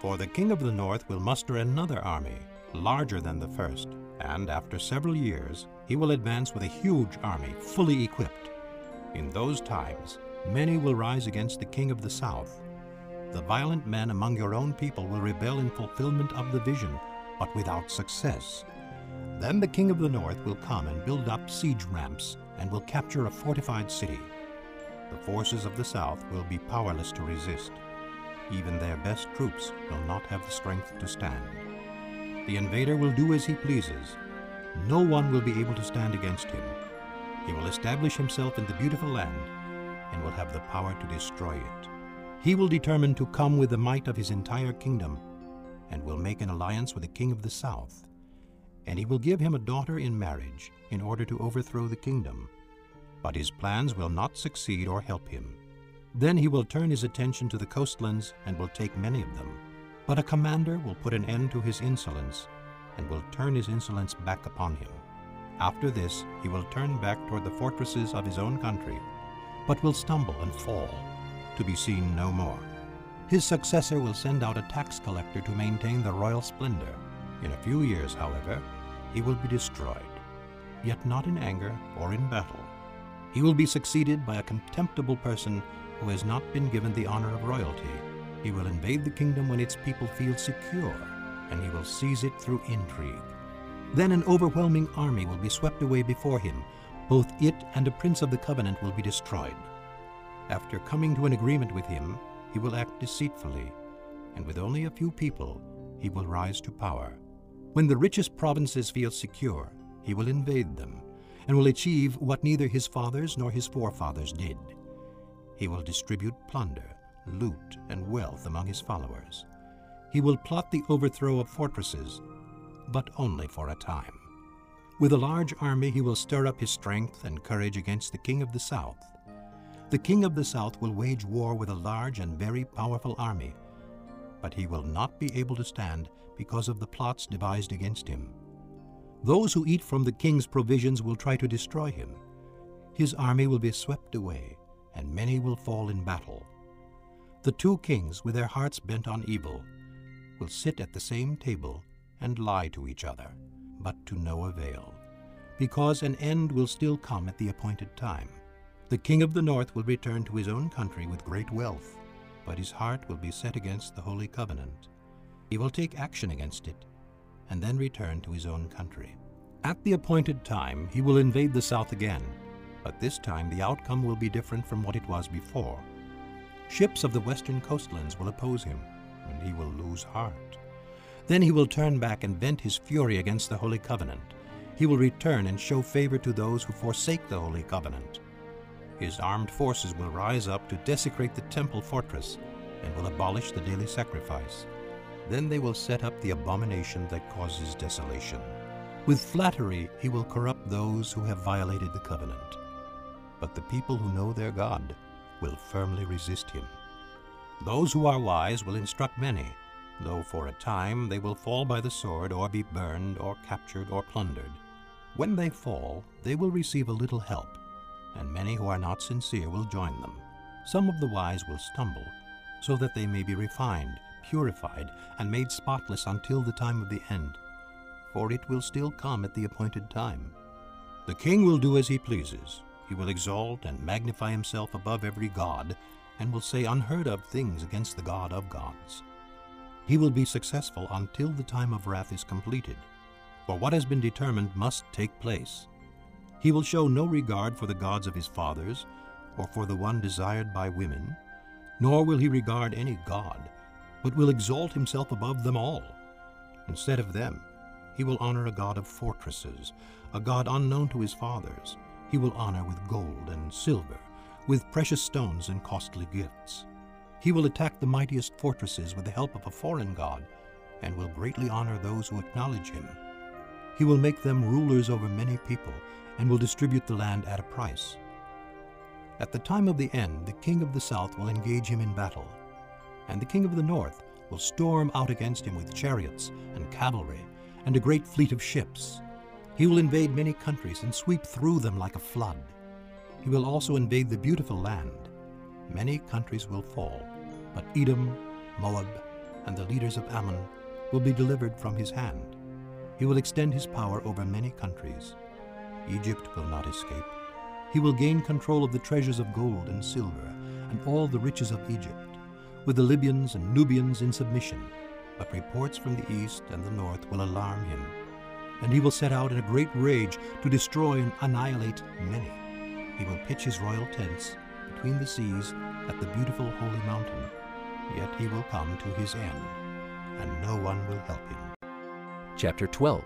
[SPEAKER 4] For the king of the north will muster another army, larger than the first, and after several years he will advance with a huge army, fully equipped. In those times, many will rise against the king of the south. The violent men among your own people will rebel in fulfillment of the vision, but without success. Then the king of the north will come and build up siege ramps and will capture a fortified city. The forces of the south will be powerless to resist. Even their best troops will not have the strength to stand. The invader will do as he pleases. No one will be able to stand against him. He will establish himself in the beautiful land and will have the power to destroy it. He will determine to come with the might of his entire kingdom and will make an alliance with the king of the south. And he will give him a daughter in marriage in order to overthrow the kingdom. But his plans will not succeed or help him. Then he will turn his attention to the coastlands and will take many of them. But a commander will put an end to his insolence and will turn his insolence back upon him. After this, he will turn back toward the fortresses of his own country, but will stumble and fall, to be seen no more. His successor will send out a tax collector to maintain the royal splendor. In a few years, however, he will be destroyed, yet not in anger or in battle. He will be succeeded by a contemptible person who has not been given the honor of royalty. He will invade the kingdom when its people feel secure, and he will seize it through intrigue. Then an overwhelming army will be swept away before him. Both it and a prince of the covenant will be destroyed. After coming to an agreement with him, he will act deceitfully, and with only a few people, he will rise to power. When the richest provinces feel secure, he will invade them, and will achieve what neither his fathers nor his forefathers did. He will distribute plunder, loot, and wealth among his followers. He will plot the overthrow of fortresses, but only for a time. With a large army, he will stir up his strength and courage against the king of the south. The king of the south will wage war with a large and very powerful army, but he will not be able to stand because of the plots devised against him. Those who eat from the king's provisions will try to destroy him. His army will be swept away, and many will fall in battle. The two kings, with their hearts bent on evil, will sit at the same table and lie to each other, but to no avail, because an end will still come at the appointed time. The king of the north will return to his own country with great wealth, but his heart will be set against the Holy Covenant. He will take action against it, and then return to his own country. At the appointed time, he will invade the south again, But this time the outcome will be different from what it was before. Ships of the western coastlands will oppose him, and he will lose heart. Then he will turn back and vent his fury against the Holy Covenant. He will return and show favor to those who forsake the Holy Covenant. His armed forces will rise up to desecrate the temple fortress and will abolish the daily sacrifice. Then they will set up the abomination that causes desolation. With flattery he will corrupt those who have violated the covenant. But the people who know their God will firmly resist him. Those who are wise will instruct many, though for a time they will fall by the sword or be burned or captured or plundered. When they fall, they will receive a little help, and many who are not sincere will join them. Some of the wise will stumble, so that they may be refined, purified, and made spotless until the time of the end. For it will still come at the appointed time. The king will do as he pleases. He will exalt and magnify himself above every god, and will say unheard of things against the God of gods. He will be successful until the time of wrath is completed, for what has been determined must take place. He will show no regard for the gods of his fathers, or for the one desired by women, nor will he regard any god, but will exalt himself above them all. Instead of them, he will honor a god of fortresses, a god unknown to his fathers. He will honor with gold and silver, with precious stones and costly gifts. He will attack the mightiest fortresses with the help of a foreign god, and will greatly honor those who acknowledge him. He will make them rulers over many people, and will distribute the land at a price. At the time of the end, the king of the south will engage him in battle, and the king of the north will storm out against him with chariots and cavalry and a great fleet of ships. He will invade many countries and sweep through them like a flood. He will also invade the beautiful land. Many countries will fall, but Edom, Moab, and the leaders of Ammon will be delivered from his hand. He will extend his power over many countries. Egypt will not escape. He will gain control of the treasures of gold and silver and all the riches of Egypt, with the Libyans and Nubians in submission. But reports from the east and the north will alarm him, and he will set out in a great rage to destroy and annihilate many. He will pitch his royal tents between the seas at the beautiful holy mountain. Yet he will come to his end, and no one will help him.
[SPEAKER 2] Chapter 12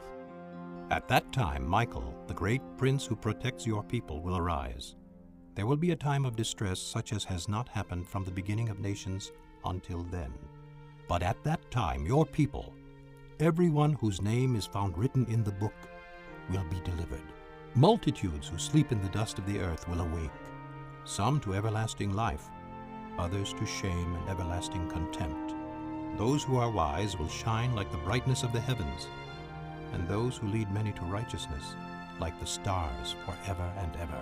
[SPEAKER 4] At that time, Michael, the great prince who protects your people, will arise. There will be a time of distress such as has not happened from the beginning of nations until then. But at that time, your people, everyone whose name is found written in the book, will be delivered. Multitudes who sleep in the dust of the earth will awake, some to everlasting life, others to shame and everlasting contempt. Those who are wise will shine like the brightness of the heavens, and those who lead many to righteousness like the stars forever and ever.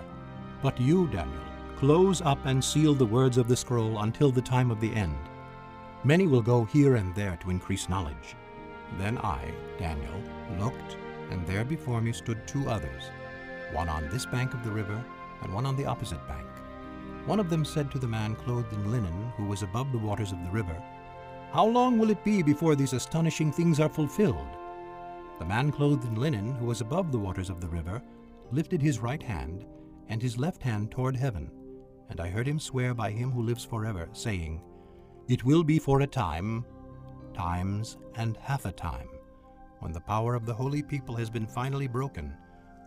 [SPEAKER 4] But you, Daniel, close up and seal the words of the scroll until the time of the end. Many will go here and there to increase knowledge. Then I, Daniel, looked, and there before me stood two others, one on this bank of the river, and one on the opposite bank. One of them said to the man clothed in linen, who was above the waters of the river, How long will it be before these astonishing things are fulfilled? The man clothed in linen, who was above the waters of the river, lifted his right hand, and his left hand toward heaven. And I heard him swear by him who lives forever, saying, It will be for a time, times, and half a time, when the power of the holy people has been finally broken,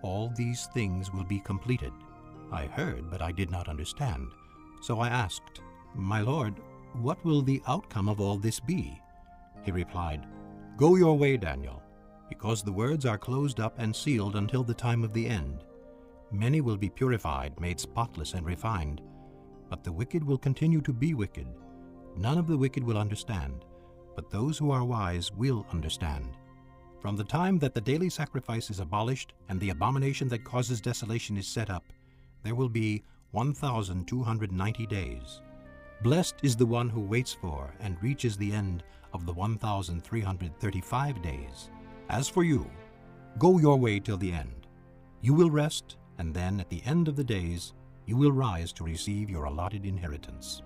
[SPEAKER 4] all these things will be completed. I heard, but I did not understand. So I asked, My Lord, what will the outcome of all this be? He replied, Go your way, Daniel, because the words are closed up and sealed until the time of the end. Many will be purified, made spotless, and refined, but the wicked will continue to be wicked. None of the wicked will understand, but those who are wise will understand. From the time that the daily sacrifice is abolished and the abomination that causes desolation is set up, there will be 1,290 days. Blessed is the one who waits for and reaches the end of the 1,335 days. As for you, go your way till the end. You will rest, and then at the end of the days, you will rise to receive your allotted inheritance.